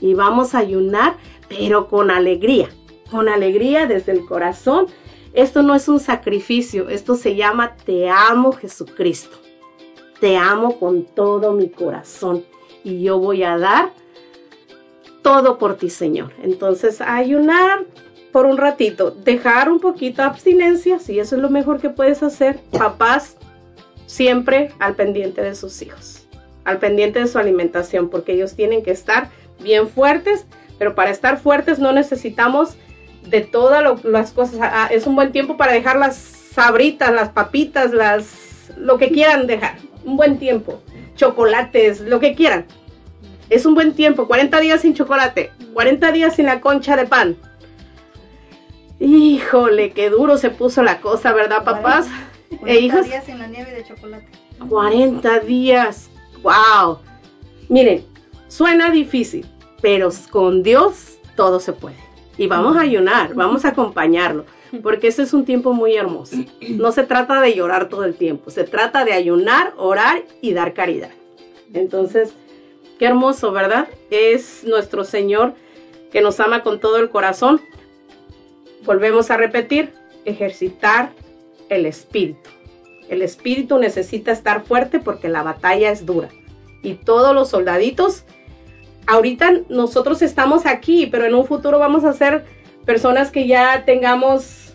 Y vamos a ayunar, pero con alegría, con alegría desde el corazón. Esto no es un sacrificio, esto se llama Te amo Jesucristo. Te amo con todo mi corazón y yo voy a dar todo por ti, Señor. Entonces, ayunar por un ratito, dejar un poquito de abstinencia, si eso es lo mejor que puedes hacer. Papás, siempre al pendiente de sus hijos, al pendiente de su alimentación, porque ellos tienen que estar bien fuertes, pero para estar fuertes no necesitamos de todas lo- las cosas. Ah, Es un buen tiempo para dejar las sabritas, las papitas, las lo que quieran dejar. Un buen tiempo. chocolates, lo que quieran. Es un buen tiempo, 40 días sin chocolate, 40 días sin la concha de pan. Híjole, qué duro se puso la cosa, ¿verdad, papás? 40 E hijos, días sin la nieve de chocolate. 40 días. ¡Wow! Miren, suena difícil, pero con Dios todo se puede. Y vamos a ayunar, vamos a acompañarlo, porque ese es un tiempo muy hermoso. No se trata de llorar todo el tiempo, se trata de ayunar, orar y dar caridad. Entonces, qué hermoso, ¿verdad? Es nuestro Señor que nos ama con todo el corazón. Volvemos a repetir, ejercitar el espíritu. El espíritu necesita estar fuerte porque la batalla es dura. Y todos los soldaditos, ahorita nosotros estamos aquí, pero en un futuro vamos a ser personas que ya tengamos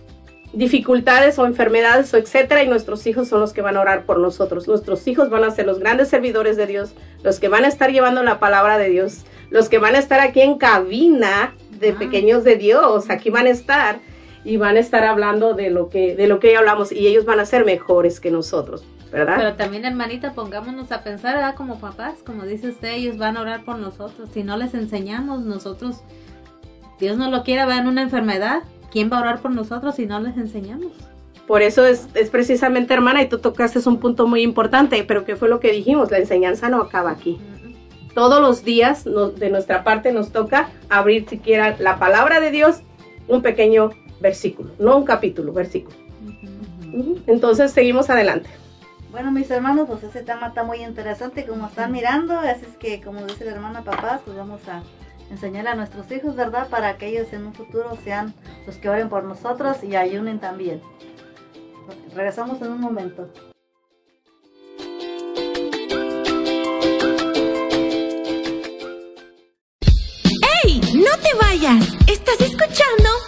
dificultades o enfermedades o etcétera y nuestros hijos son los que van a orar por nosotros. Nuestros hijos van a ser los grandes servidores de Dios, los que van a estar llevando la palabra de Dios, los que van a estar aquí en cabina de pequeños de Dios, aquí van a estar y van a estar hablando de lo que de lo que ya hablamos y ellos van a ser mejores que nosotros, ¿verdad? Pero también, hermanita, pongámonos a pensar, ¿verdad? Como papás, como dice usted, ellos van a orar por nosotros. Si no les enseñamos, nosotros, Dios no lo quiera, vean una enfermedad, ¿quién va a orar por nosotros si no les enseñamos? Por eso es, es precisamente, hermana, y tú tocaste un punto muy importante, pero ¿qué fue lo que dijimos? La enseñanza no acaba aquí. Todos los días nos- de nuestra parte nos toca abrir siquiera la palabra de Dios, un pequeño versículo, no un capítulo, versículo. Entonces seguimos adelante. Bueno, mis hermanos, pues ese tema está muy interesante como están mirando, así es que como dice la hermana papás, pues vamos a enseñar a nuestros hijos, ¿verdad? Para que ellos en un futuro sean los que oren por nosotros y ayunen también. Regresamos en un momento. ¡Ey! ¡No te vayas! Estás escuchando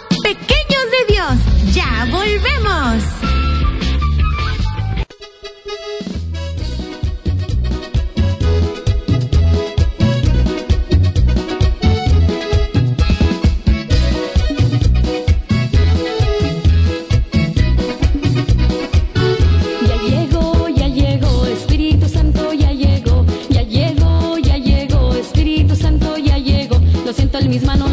mis manos,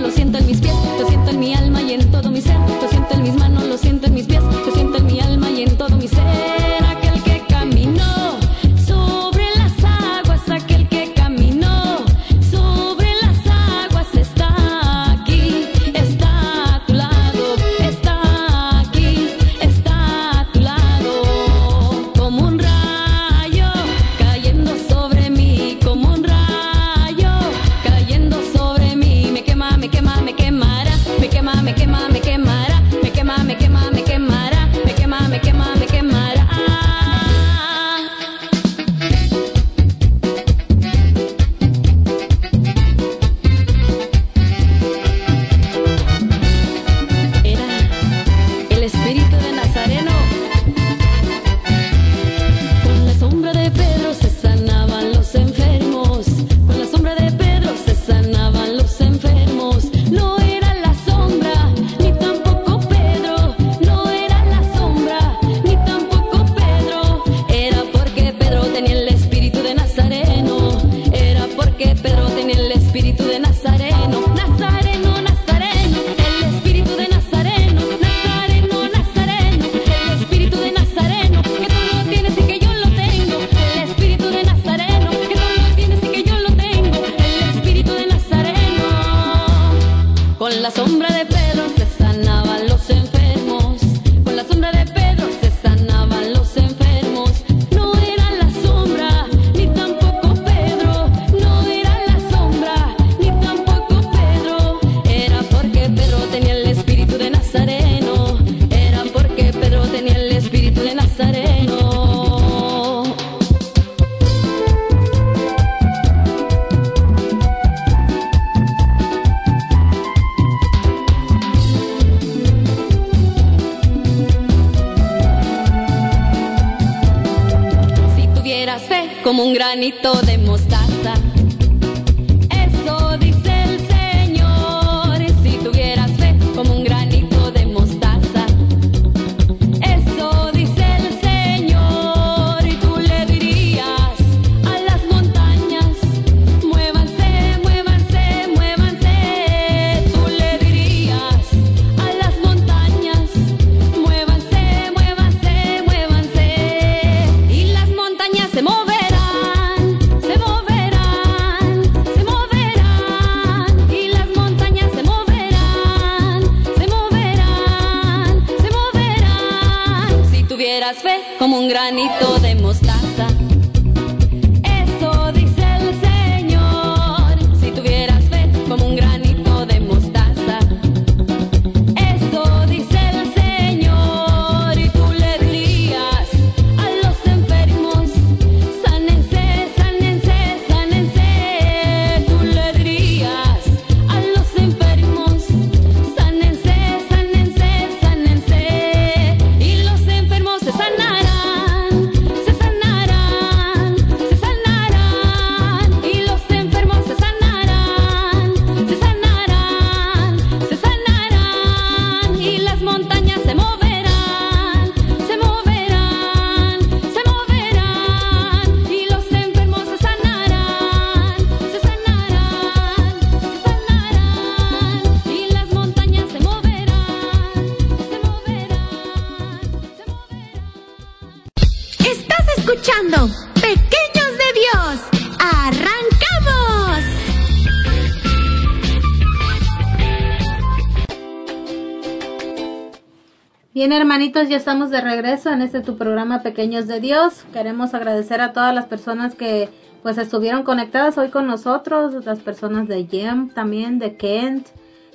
Bien, hermanitos, ya estamos de regreso en este tu programa Pequeños de Dios. Queremos agradecer a todas las personas que pues estuvieron conectadas hoy con nosotros, las personas de Jem también, de Kent.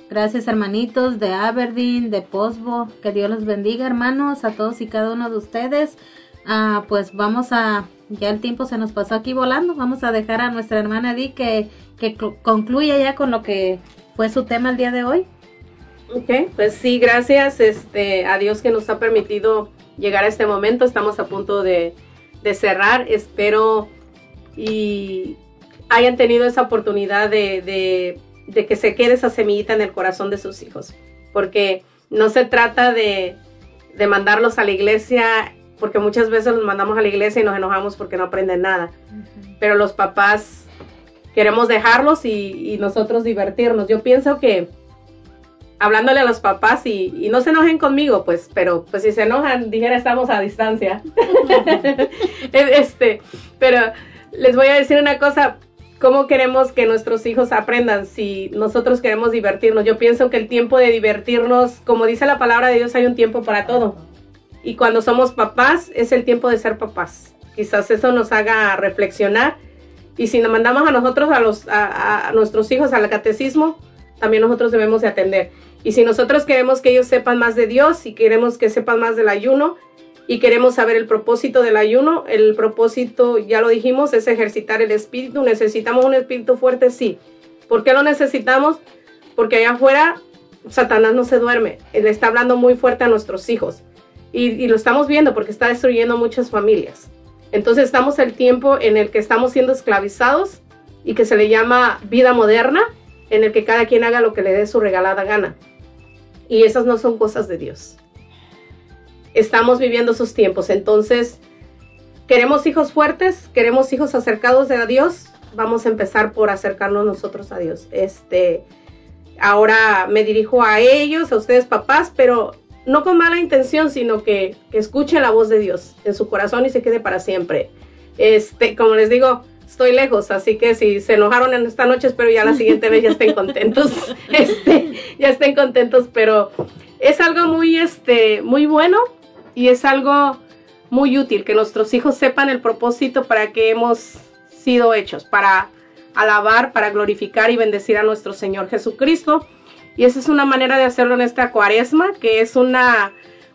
Gracias, hermanitos de Aberdeen, de Posbo. Que Dios los bendiga, hermanos, a todos y cada uno de ustedes. Ah, pues vamos a, ya el tiempo se nos pasó aquí volando. Vamos a dejar a nuestra hermana Di que, que cl- concluya ya con lo que fue su tema el día de hoy. Ok, pues sí, gracias este, a Dios que nos ha permitido llegar a este momento. Estamos a punto de, de cerrar. Espero y hayan tenido esa oportunidad de, de- de que se quede esa semillita en el corazón de sus hijos. Porque no se trata de, de mandarlos a la iglesia, porque muchas veces los mandamos a la iglesia y nos enojamos porque no aprenden nada. Pero los papás queremos dejarlos y, y nosotros divertirnos. Yo pienso que hablándole a los papás y, no se enojen conmigo, pues, pero pues si se enojan, dijera estamos a distancia. este, pero les voy a decir una cosa, ¿cómo queremos que nuestros hijos aprendan si nosotros queremos divertirnos? Yo pienso que el tiempo de divertirnos, como dice la palabra de Dios, hay un tiempo para todo. Y cuando somos papás, es el tiempo de ser papás. Quizás eso nos haga reflexionar. Y si nos mandamos a nosotros, a, los, a, a nuestros hijos al catecismo, también nosotros debemos de atender. Y si nosotros queremos que ellos sepan más de Dios y queremos que sepan más del ayuno y queremos saber el propósito del ayuno, el propósito, ya lo dijimos, es ejercitar el espíritu. ¿Necesitamos un espíritu fuerte? Sí. ¿Por qué lo necesitamos? Porque allá afuera Satanás no se duerme. Él está hablando muy fuerte a nuestros hijos. Y, y lo estamos viendo porque está destruyendo muchas familias. Entonces estamos el tiempo en el que estamos siendo esclavizados y que se le llama vida moderna, en el que cada quien haga lo que le dé su regalada gana. Y esas no son cosas de Dios. Estamos viviendo esos tiempos. Entonces, queremos hijos fuertes, queremos hijos acercados a Dios. Vamos a empezar por acercarnos nosotros a Dios. Este, ahora me dirijo a ellos, a ustedes papás, pero no con mala intención, sino que, que escuchen la voz de Dios en su corazón y se quede para siempre. Este, como les digo, estoy lejos, así que si se enojaron en esta noche, espero ya la siguiente vez ya estén contentos, este, ya estén contentos, pero es algo muy, este, muy bueno y es algo muy útil que nuestros hijos sepan el propósito para que hemos sido hechos, para alabar, para glorificar y bendecir a nuestro Señor Jesucristo. Y esa es una manera de hacerlo en esta cuaresma, que es una,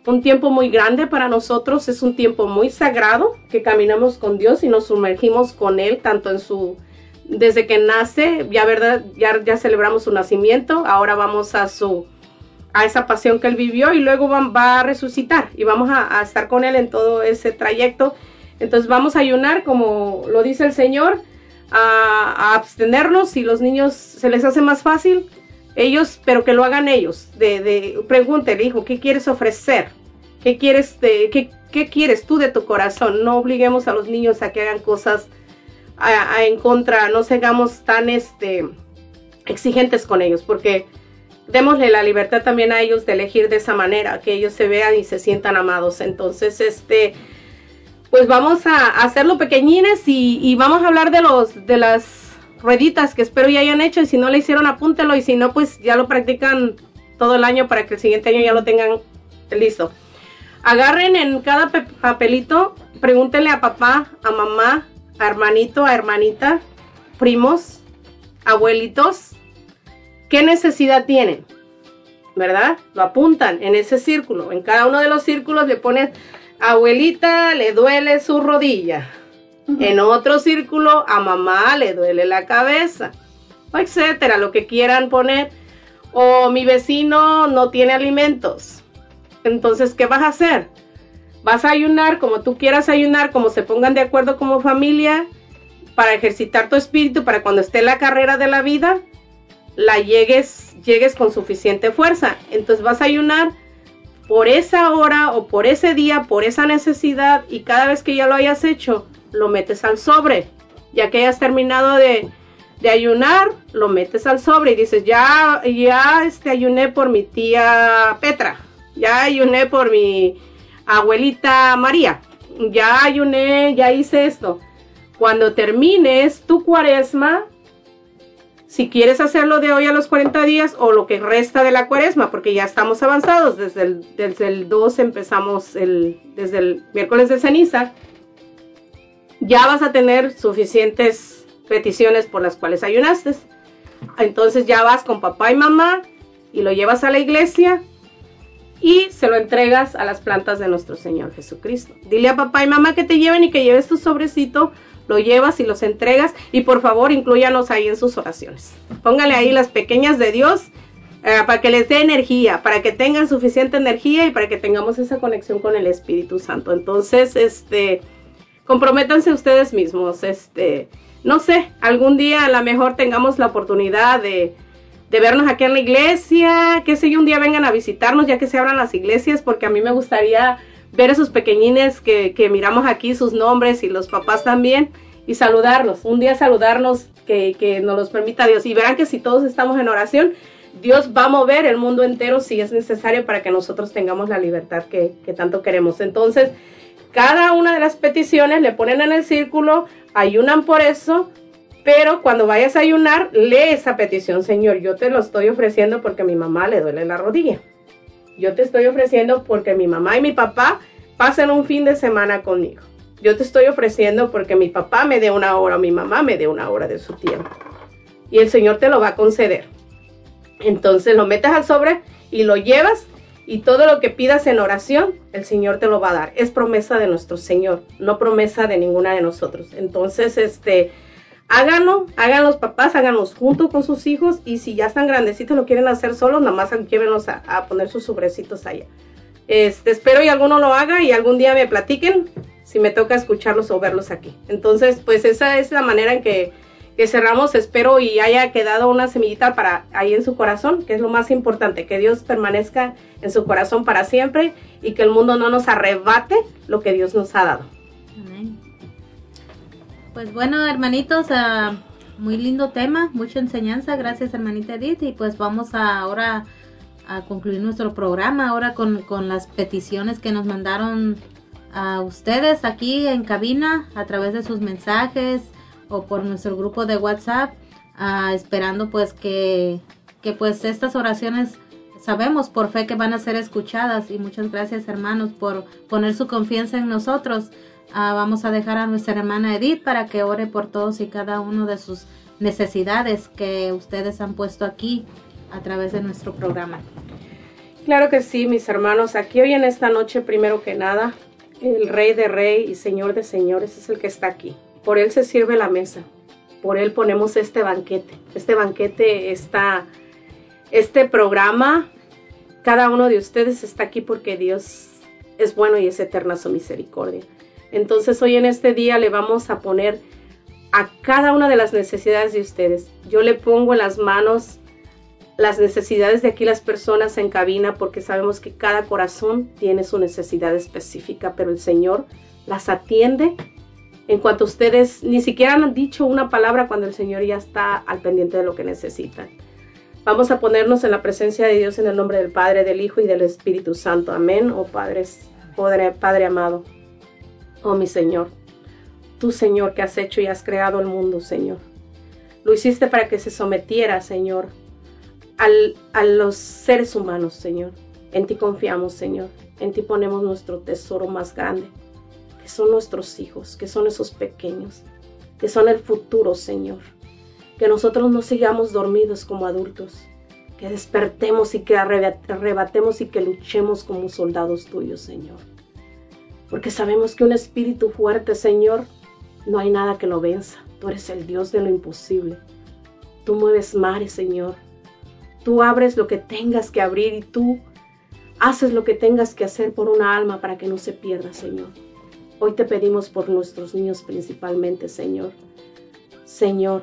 un tiempo muy grande para nosotros, es un tiempo muy sagrado, que caminamos con Dios y nos sumergimos con Él, tanto en su, desde que nace, ya verdad, ya, ya celebramos su nacimiento, ahora vamos a su, a esa pasión que Él vivió y luego va, va a resucitar y vamos a, estar con Él en todo ese trayecto. Entonces vamos a ayunar, como lo dice el Señor, a, a abstenernos si los niños se les hace más fácil, ellos, pero que lo hagan ellos. De, de, pregúntele, hijo, ¿qué quieres ofrecer? ¿Qué quieres, de, qué, qué quieres tú de tu corazón? No obliguemos a los niños a que hagan cosas a, a en contra, no seamos tan este, exigentes con ellos, porque démosle la libertad también a ellos de elegir de esa manera, que ellos se vean y se sientan amados. Entonces, este, pues vamos a hacerlo pequeñines y, y vamos a hablar de los, de las rueditas que espero ya hayan hecho y si no le hicieron apúntelo y si no pues ya lo practican todo el año para que el siguiente año ya lo tengan listo. Agarren en cada pe- papelito, pregúntenle a papá, a mamá, a hermanito, a hermanita, primos, abuelitos, qué necesidad tienen, ¿verdad? Lo apuntan en ese círculo. En cada uno de los círculos le pones, abuelita, le duele su rodilla. En otro círculo, a mamá le duele la cabeza, o etcétera, lo que quieran poner. O mi vecino no tiene alimentos. Entonces, ¿qué vas a hacer? Vas a ayunar como tú quieras ayunar, como se pongan de acuerdo como familia, para ejercitar tu espíritu, para cuando esté la carrera de la vida, la llegues, llegues con suficiente fuerza. Entonces vas a ayunar por esa hora o por ese día, por esa necesidad, y cada vez que ya lo hayas hecho, lo metes al sobre. Ya que hayas terminado de, de ayunar, lo metes al sobre y dices, ya, ya este, ayuné por mi tía Petra, ya ayuné por mi abuelita María, ya ayuné, ya hice esto. Cuando termines tu cuaresma, si quieres hacerlo de hoy a los 40 días o lo que resta de la cuaresma, porque ya estamos avanzados, desde el, desde el 2 empezamos el, desde el miércoles de ceniza, ya vas a tener suficientes peticiones por las cuales ayunaste. Entonces ya vas con papá y mamá y lo llevas a la iglesia y se lo entregas a las plantas de nuestro Señor Jesucristo. Dile a papá y mamá que te lleven y que lleves tu sobrecito, lo llevas y los entregas y por favor incluyanos ahí en sus oraciones. Póngale ahí las pequeñas de Dios eh, para que les dé energía, para que tengan suficiente energía y para que tengamos esa conexión con el Espíritu Santo. Entonces, este, comprométanse ustedes mismos, este, no sé, algún día a lo mejor tengamos la oportunidad de, de vernos aquí en la iglesia, que sé yo, un día vengan a visitarnos ya que se abran las iglesias, porque a mí me gustaría ver esos pequeñines que, que miramos aquí, sus nombres y los papás también, y saludarlos, un día saludarnos, que, que nos los permita Dios, y verán que si todos estamos en oración, Dios va a mover el mundo entero si es necesario para que nosotros tengamos la libertad que, que tanto queremos. Entonces, cada una de las peticiones le ponen en el círculo, ayunan por eso, pero cuando vayas a ayunar, lee esa petición, Señor. Yo te lo estoy ofreciendo porque mi mamá le duele la rodilla. Yo te estoy ofreciendo porque mi mamá y mi papá pasen un fin de semana conmigo. Yo te estoy ofreciendo porque mi papá me dé una hora o mi mamá me dé una hora de su tiempo. Y el Señor te lo va a conceder. Entonces lo metes al sobre y lo llevas y todo lo que pidas en oración, el Señor te lo va a dar. Es promesa de nuestro Señor, no promesa de ninguna de nosotros. Entonces, este, háganlo, hagan los papás, háganlos junto con sus hijos y si ya están grandecitos lo quieren hacer solos, nada más llévenlos a, a poner sus sobrecitos allá. Este, espero y alguno lo haga y algún día me platiquen si me toca escucharlos o verlos aquí. Entonces, pues esa es la manera en que, que cerramos. Espero y haya quedado una semillita para ahí en su corazón, que es lo más importante, que Dios permanezca en su corazón para siempre y que el mundo no nos arrebate lo que Dios nos ha dado. Amén. Pues bueno, hermanitos, ah, muy lindo tema, mucha enseñanza. Gracias, hermanita Edith. Y pues vamos a ahora a concluir nuestro programa, ahora con, con las peticiones que nos mandaron a ustedes aquí en cabina a través de sus mensajes o por nuestro grupo de WhatsApp, ah, esperando pues que, que pues estas oraciones sabemos por fe que van a ser escuchadas y muchas gracias hermanos por poner su confianza en nosotros. Ah, vamos a dejar a nuestra hermana Edith para que ore por todos y cada uno de sus necesidades que ustedes han puesto aquí a través de nuestro programa. Claro que sí, mis hermanos. Aquí hoy en esta noche, primero que nada, el Rey de Rey y Señor de Señores es el que está aquí. Por Él se sirve la mesa. Por Él ponemos este banquete. Este banquete está, este programa, cada uno de ustedes está aquí porque Dios es bueno y es eterna su misericordia. Entonces hoy en este día le vamos a poner a cada una de las necesidades de ustedes. Yo le pongo en las manos las necesidades de aquí las personas en cabina porque sabemos que cada corazón tiene su necesidad específica, pero el Señor las atiende en cuanto ustedes ni siquiera han dicho una palabra cuando el Señor ya está al pendiente de lo que necesitan. Vamos a ponernos en la presencia de Dios en el nombre del Padre, del Hijo y del Espíritu Santo. Amén. Oh Padre, Padre, Padre amado. Oh mi Señor. Tú, Señor, que has hecho y has creado el mundo, Señor. Lo hiciste para que se sometiera, Señor, al, a los seres humanos, Señor. En ti confiamos, Señor. En ti ponemos nuestro tesoro más grande, son nuestros hijos, que son esos pequeños, que son el futuro, Señor. Que nosotros no sigamos dormidos como adultos, que despertemos y que arrebatemos y que luchemos como soldados tuyos, Señor. Porque sabemos que un espíritu fuerte, Señor, no hay nada que lo venza. Tú eres el Dios de lo imposible. Tú mueves mares, Señor. Tú abres lo que tengas que abrir y tú haces lo que tengas que hacer por una alma para que no se pierda, Señor. Hoy te pedimos por nuestros niños principalmente, Señor. Señor,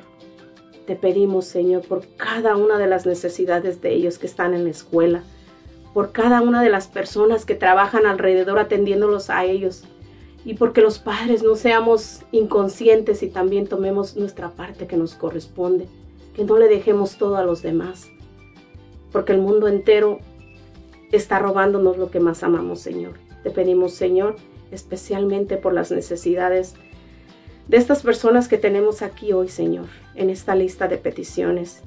te pedimos, Señor, por cada una de las necesidades de ellos que están en la escuela, por cada una de las personas que trabajan alrededor atendiéndolos a ellos, y porque los padres no seamos inconscientes y también tomemos nuestra parte que nos corresponde, que no le dejemos todo a los demás, porque el mundo entero está robándonos lo que más amamos, Señor. Te pedimos, Señor, especialmente por las necesidades de estas personas que tenemos aquí hoy, Señor, en esta lista de peticiones.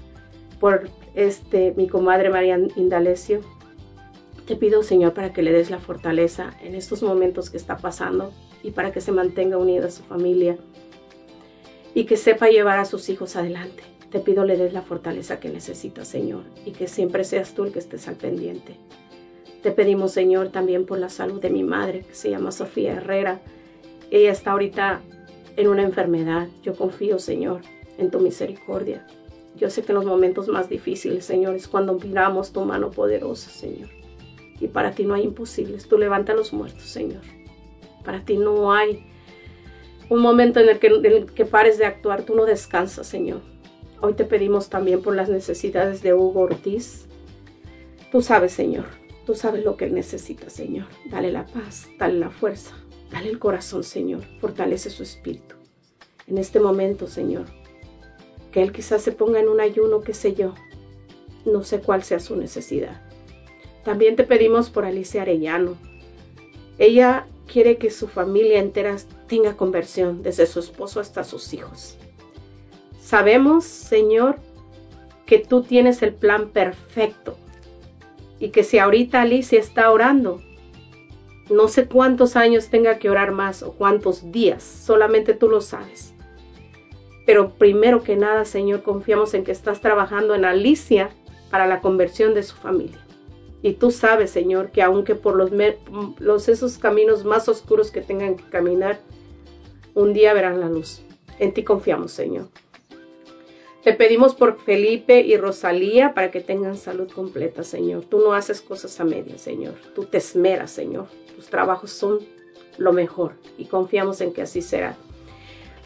Por este mi comadre María Indalecio, te pido, Señor, para que le des la fortaleza en estos momentos que está pasando y para que se mantenga unida a su familia y que sepa llevar a sus hijos adelante. Te pido le des la fortaleza que necesita, Señor, y que siempre seas tú el que estés al pendiente. Te pedimos, Señor, también por la salud de mi madre, que se llama Sofía Herrera. Ella está ahorita en una enfermedad. Yo confío, Señor, en tu misericordia. Yo sé que en los momentos más difíciles, Señor, es cuando miramos tu mano poderosa, Señor. Y para ti no hay imposibles. Tú levanta a los muertos, Señor. Para ti no hay un momento en el, que, en el que pares de actuar. Tú no descansas, Señor. Hoy te pedimos también por las necesidades de Hugo Ortiz. Tú sabes, Señor. Tú sabes lo que él necesita, Señor. Dale la paz, dale la fuerza, dale el corazón, Señor. Fortalece su espíritu. En este momento, Señor, que él quizás se ponga en un ayuno, qué sé yo. No sé cuál sea su necesidad. También te pedimos por Alicia Arellano. Ella quiere que su familia entera tenga conversión, desde su esposo hasta sus hijos. Sabemos, Señor, que tú tienes el plan perfecto y que si ahorita Alicia está orando, no sé cuántos años tenga que orar más o cuántos días, solamente tú lo sabes. Pero primero que nada, Señor, confiamos en que estás trabajando en Alicia para la conversión de su familia. Y tú sabes, Señor, que aunque por los, los esos caminos más oscuros que tengan que caminar, un día verán la luz. En ti confiamos, Señor. Te pedimos por Felipe y Rosalía para que tengan salud completa, Señor. Tú no haces cosas a medias, Señor. Tú te esmeras, Señor. Tus trabajos son lo mejor y confiamos en que así será.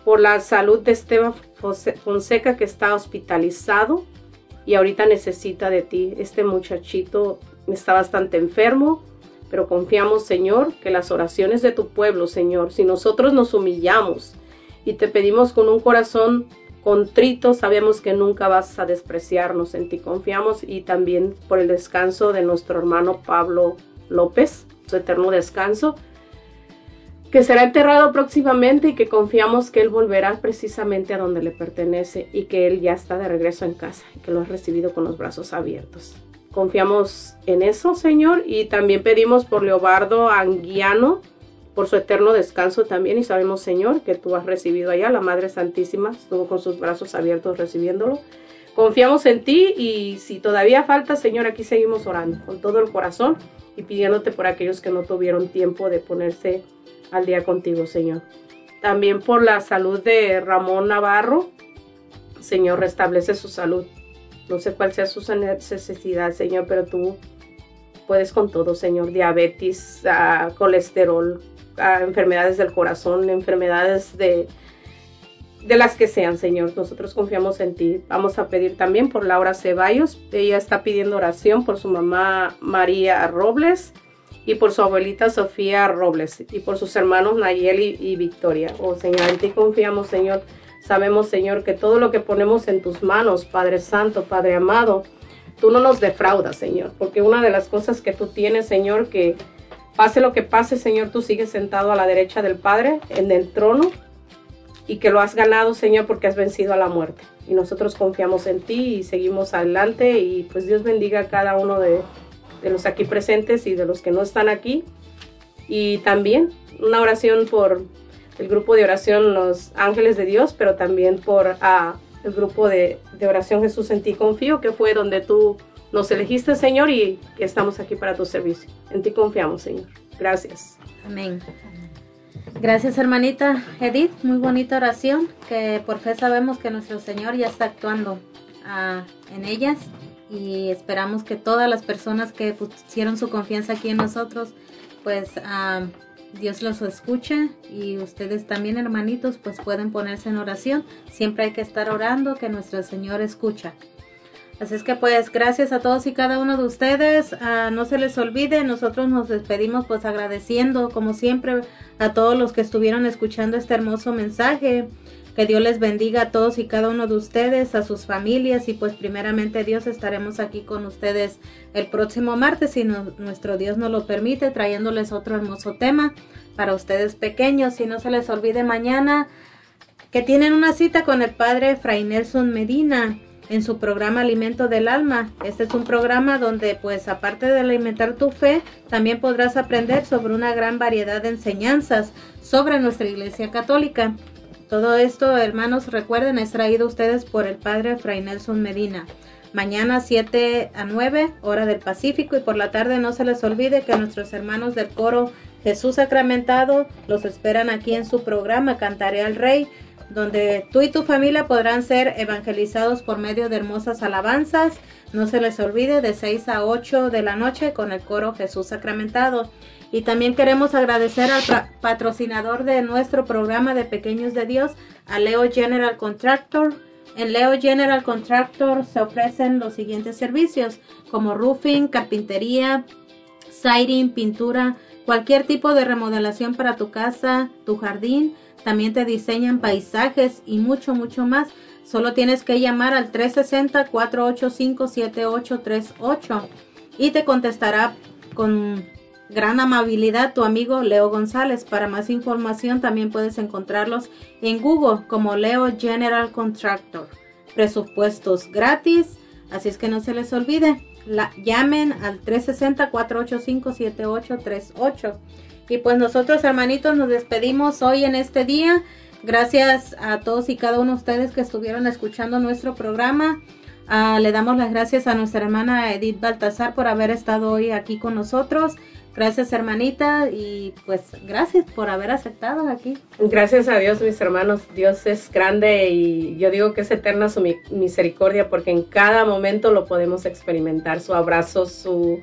Por la salud de Esteban Fonseca que está hospitalizado y ahorita necesita de ti. Este muchachito está bastante enfermo, pero confiamos, Señor, que las oraciones de tu pueblo, Señor, si nosotros nos humillamos y te pedimos con un corazón contrito, sabemos que nunca vas a despreciarnos, en ti confiamos y también por el descanso de nuestro hermano Pablo López, su eterno descanso, que será enterrado próximamente y que confiamos que él volverá precisamente a donde le pertenece y que él ya está de regreso en casa que lo ha recibido con los brazos abiertos. Confiamos en eso, Señor, y también pedimos por Leobardo Anguiano, por su eterno descanso también, y sabemos, Señor, que tú has recibido allá, la Madre Santísima estuvo con sus brazos abiertos recibiéndolo. Confiamos en ti y si todavía falta, Señor, aquí seguimos orando con todo el corazón y pidiéndote por aquellos que no tuvieron tiempo de ponerse al día contigo, Señor. También por la salud de Ramón Navarro, Señor, restablece su salud. No sé cuál sea su necesidad, Señor, pero tú puedes con todo, Señor. Diabetes, uh, colesterol, uh, enfermedades del corazón, enfermedades de, de las que sean, Señor. Nosotros confiamos en ti. Vamos a pedir también por Laura Ceballos. Ella está pidiendo oración por su mamá María Robles y por su abuelita Sofía Robles y por sus hermanos Nayeli y Victoria. Oh Señor, en ti confiamos, Señor. Sabemos, Señor, que todo lo que ponemos en tus manos, Padre Santo, Padre amado, tú no nos defraudas, Señor, porque una de las cosas que tú tienes, Señor, que pase lo que pase, Señor, tú sigues sentado a la derecha del Padre, en el trono, y que lo has ganado, Señor, porque has vencido a la muerte. Y nosotros confiamos en ti y seguimos adelante y pues Dios bendiga a cada uno de, de los aquí presentes y de los que no están aquí. Y también una oración por el grupo de oración Los Ángeles de Dios, pero también por ah, el grupo de, de oración Jesús en ti confío, que fue donde tú nos elegiste, Señor, y estamos aquí para tu servicio. En ti confiamos, Señor. Gracias. Amén. Gracias, hermanita Edith. Muy bonita oración, que por fe sabemos que nuestro Señor ya está actuando ah, en ellas y esperamos que todas las personas que pusieron su confianza aquí en nosotros, pues ah, Dios los escuche y ustedes también, hermanitos, pues pueden ponerse en oración. Siempre hay que estar orando que nuestro Señor escucha. Así es que pues gracias a todos y cada uno de ustedes. Ah, no se les olvide, nosotros nos despedimos pues agradeciendo como siempre a todos los que estuvieron escuchando este hermoso mensaje. Que Dios les bendiga a todos y cada uno de ustedes, a sus familias y pues primeramente Dios estaremos aquí con ustedes el próximo martes si no- nuestro Dios nos lo permite trayéndoles otro hermoso tema para ustedes pequeños. Y no se les olvide mañana que tienen una cita con el padre Fray Nelson Medina en su programa Alimento del Alma. Este es un programa donde pues aparte de alimentar tu fe, también podrás aprender sobre una gran variedad de enseñanzas sobre nuestra Iglesia Católica. Todo esto, hermanos, recuerden, es traído a ustedes por el padre Fray Nelson Medina. Mañana 7 a 9, hora del Pacífico, y por la tarde no se les olvide que nuestros hermanos del coro Jesús Sacramentado los esperan aquí en su programa Cantaré al Rey, donde tú y tu familia podrán ser evangelizados por medio de hermosas alabanzas. No se les olvide de 6 a 8 de la noche con el coro Jesús Sacramentado. Y también queremos agradecer al patrocinador de nuestro programa de Pequeños de Dios, a Leo General Contractor. En Leo General Contractor se ofrecen los siguientes servicios como roofing, carpintería, siding, pintura, cualquier tipo de remodelación para tu casa, tu jardín. También te diseñan paisajes y mucho, mucho más. Solo tienes que llamar al 360-485-7838 y te contestará con gran amabilidad tu amigo Leo González. Para más información también puedes encontrarlos en Google como Leo General Contractor. Presupuestos gratis, así es que no se les olvide. La, llamen al 360-485-7838. Y pues nosotros hermanitos nos despedimos hoy en este día. Gracias a todos y cada uno de ustedes que estuvieron escuchando nuestro programa. Ah, le damos las gracias a nuestra hermana Edith Baltasar por haber estado hoy aquí con nosotros. Gracias hermanita y pues gracias por haber aceptado aquí. Gracias a Dios, mis hermanos. Dios es grande y yo digo que es eterna su mi- misericordia porque en cada momento lo podemos experimentar. Su abrazo, su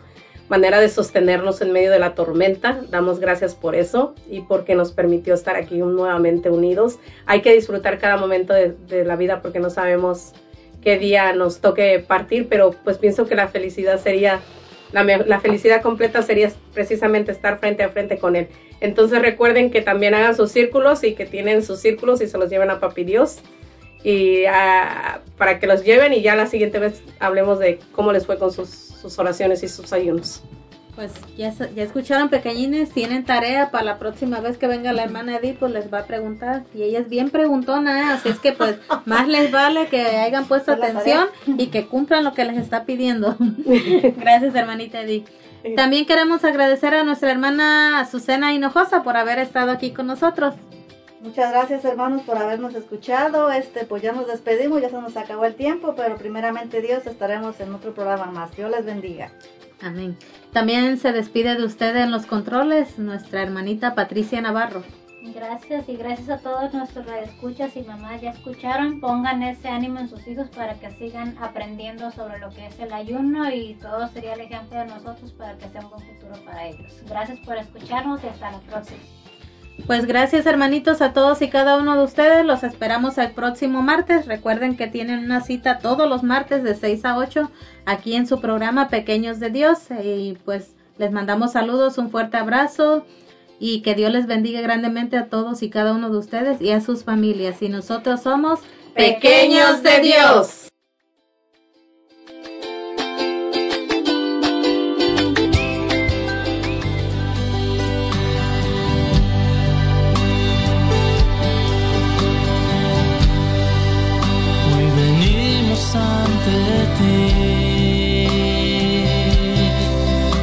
manera de sostenernos en medio de la tormenta. Damos gracias por eso y porque nos permitió estar aquí nuevamente unidos. Hay que disfrutar cada momento de, la vida porque no sabemos qué día nos toque partir, pero pues pienso que la felicidad sería la, la felicidad completa sería precisamente estar frente a frente con Él. Entonces recuerden que también hagan sus círculos y que tienen sus círculos y se los lleven a Papi Dios y ah, para que los lleven y ya la siguiente vez hablemos de cómo les fue con sus, sus oraciones y sus ayunos. Pues ya, ya escucharon pequeñines, tienen tarea para la próxima vez que venga la hermana Edith, pues les va a preguntar. Y ella es bien preguntona, ¿eh? así es que pues más les vale que hayan puesto atención y que cumplan lo que les está pidiendo. Gracias hermanita Edith. También queremos agradecer a nuestra hermana Azucena Hinojosa por haber estado aquí con nosotros. Muchas gracias hermanos por habernos escuchado. Este, pues ya nos despedimos, ya se nos acabó el tiempo, pero primeramente Dios estaremos en otro programa más. Dios les bendiga. Amén. También se despide de ustedes en los controles nuestra hermanita Patricia Navarro. Gracias y gracias a todos nuestros radioescuchas y mamás ya escucharon. Pongan ese ánimo en sus hijos para que sigan aprendiendo sobre lo que es el ayuno y todo sería el ejemplo de nosotros para que sea un buen futuro para ellos. Gracias por escucharnos y hasta la próxima. Pues gracias hermanitos a todos y cada uno de ustedes. Los esperamos el próximo martes. Recuerden que tienen una cita todos los martes de 6 a 8 aquí en su programa Pequeños de Dios. Y pues les mandamos saludos, un fuerte abrazo y que Dios les bendiga grandemente a todos y cada uno de ustedes y a sus familias. Y nosotros somos Pequeños de Dios.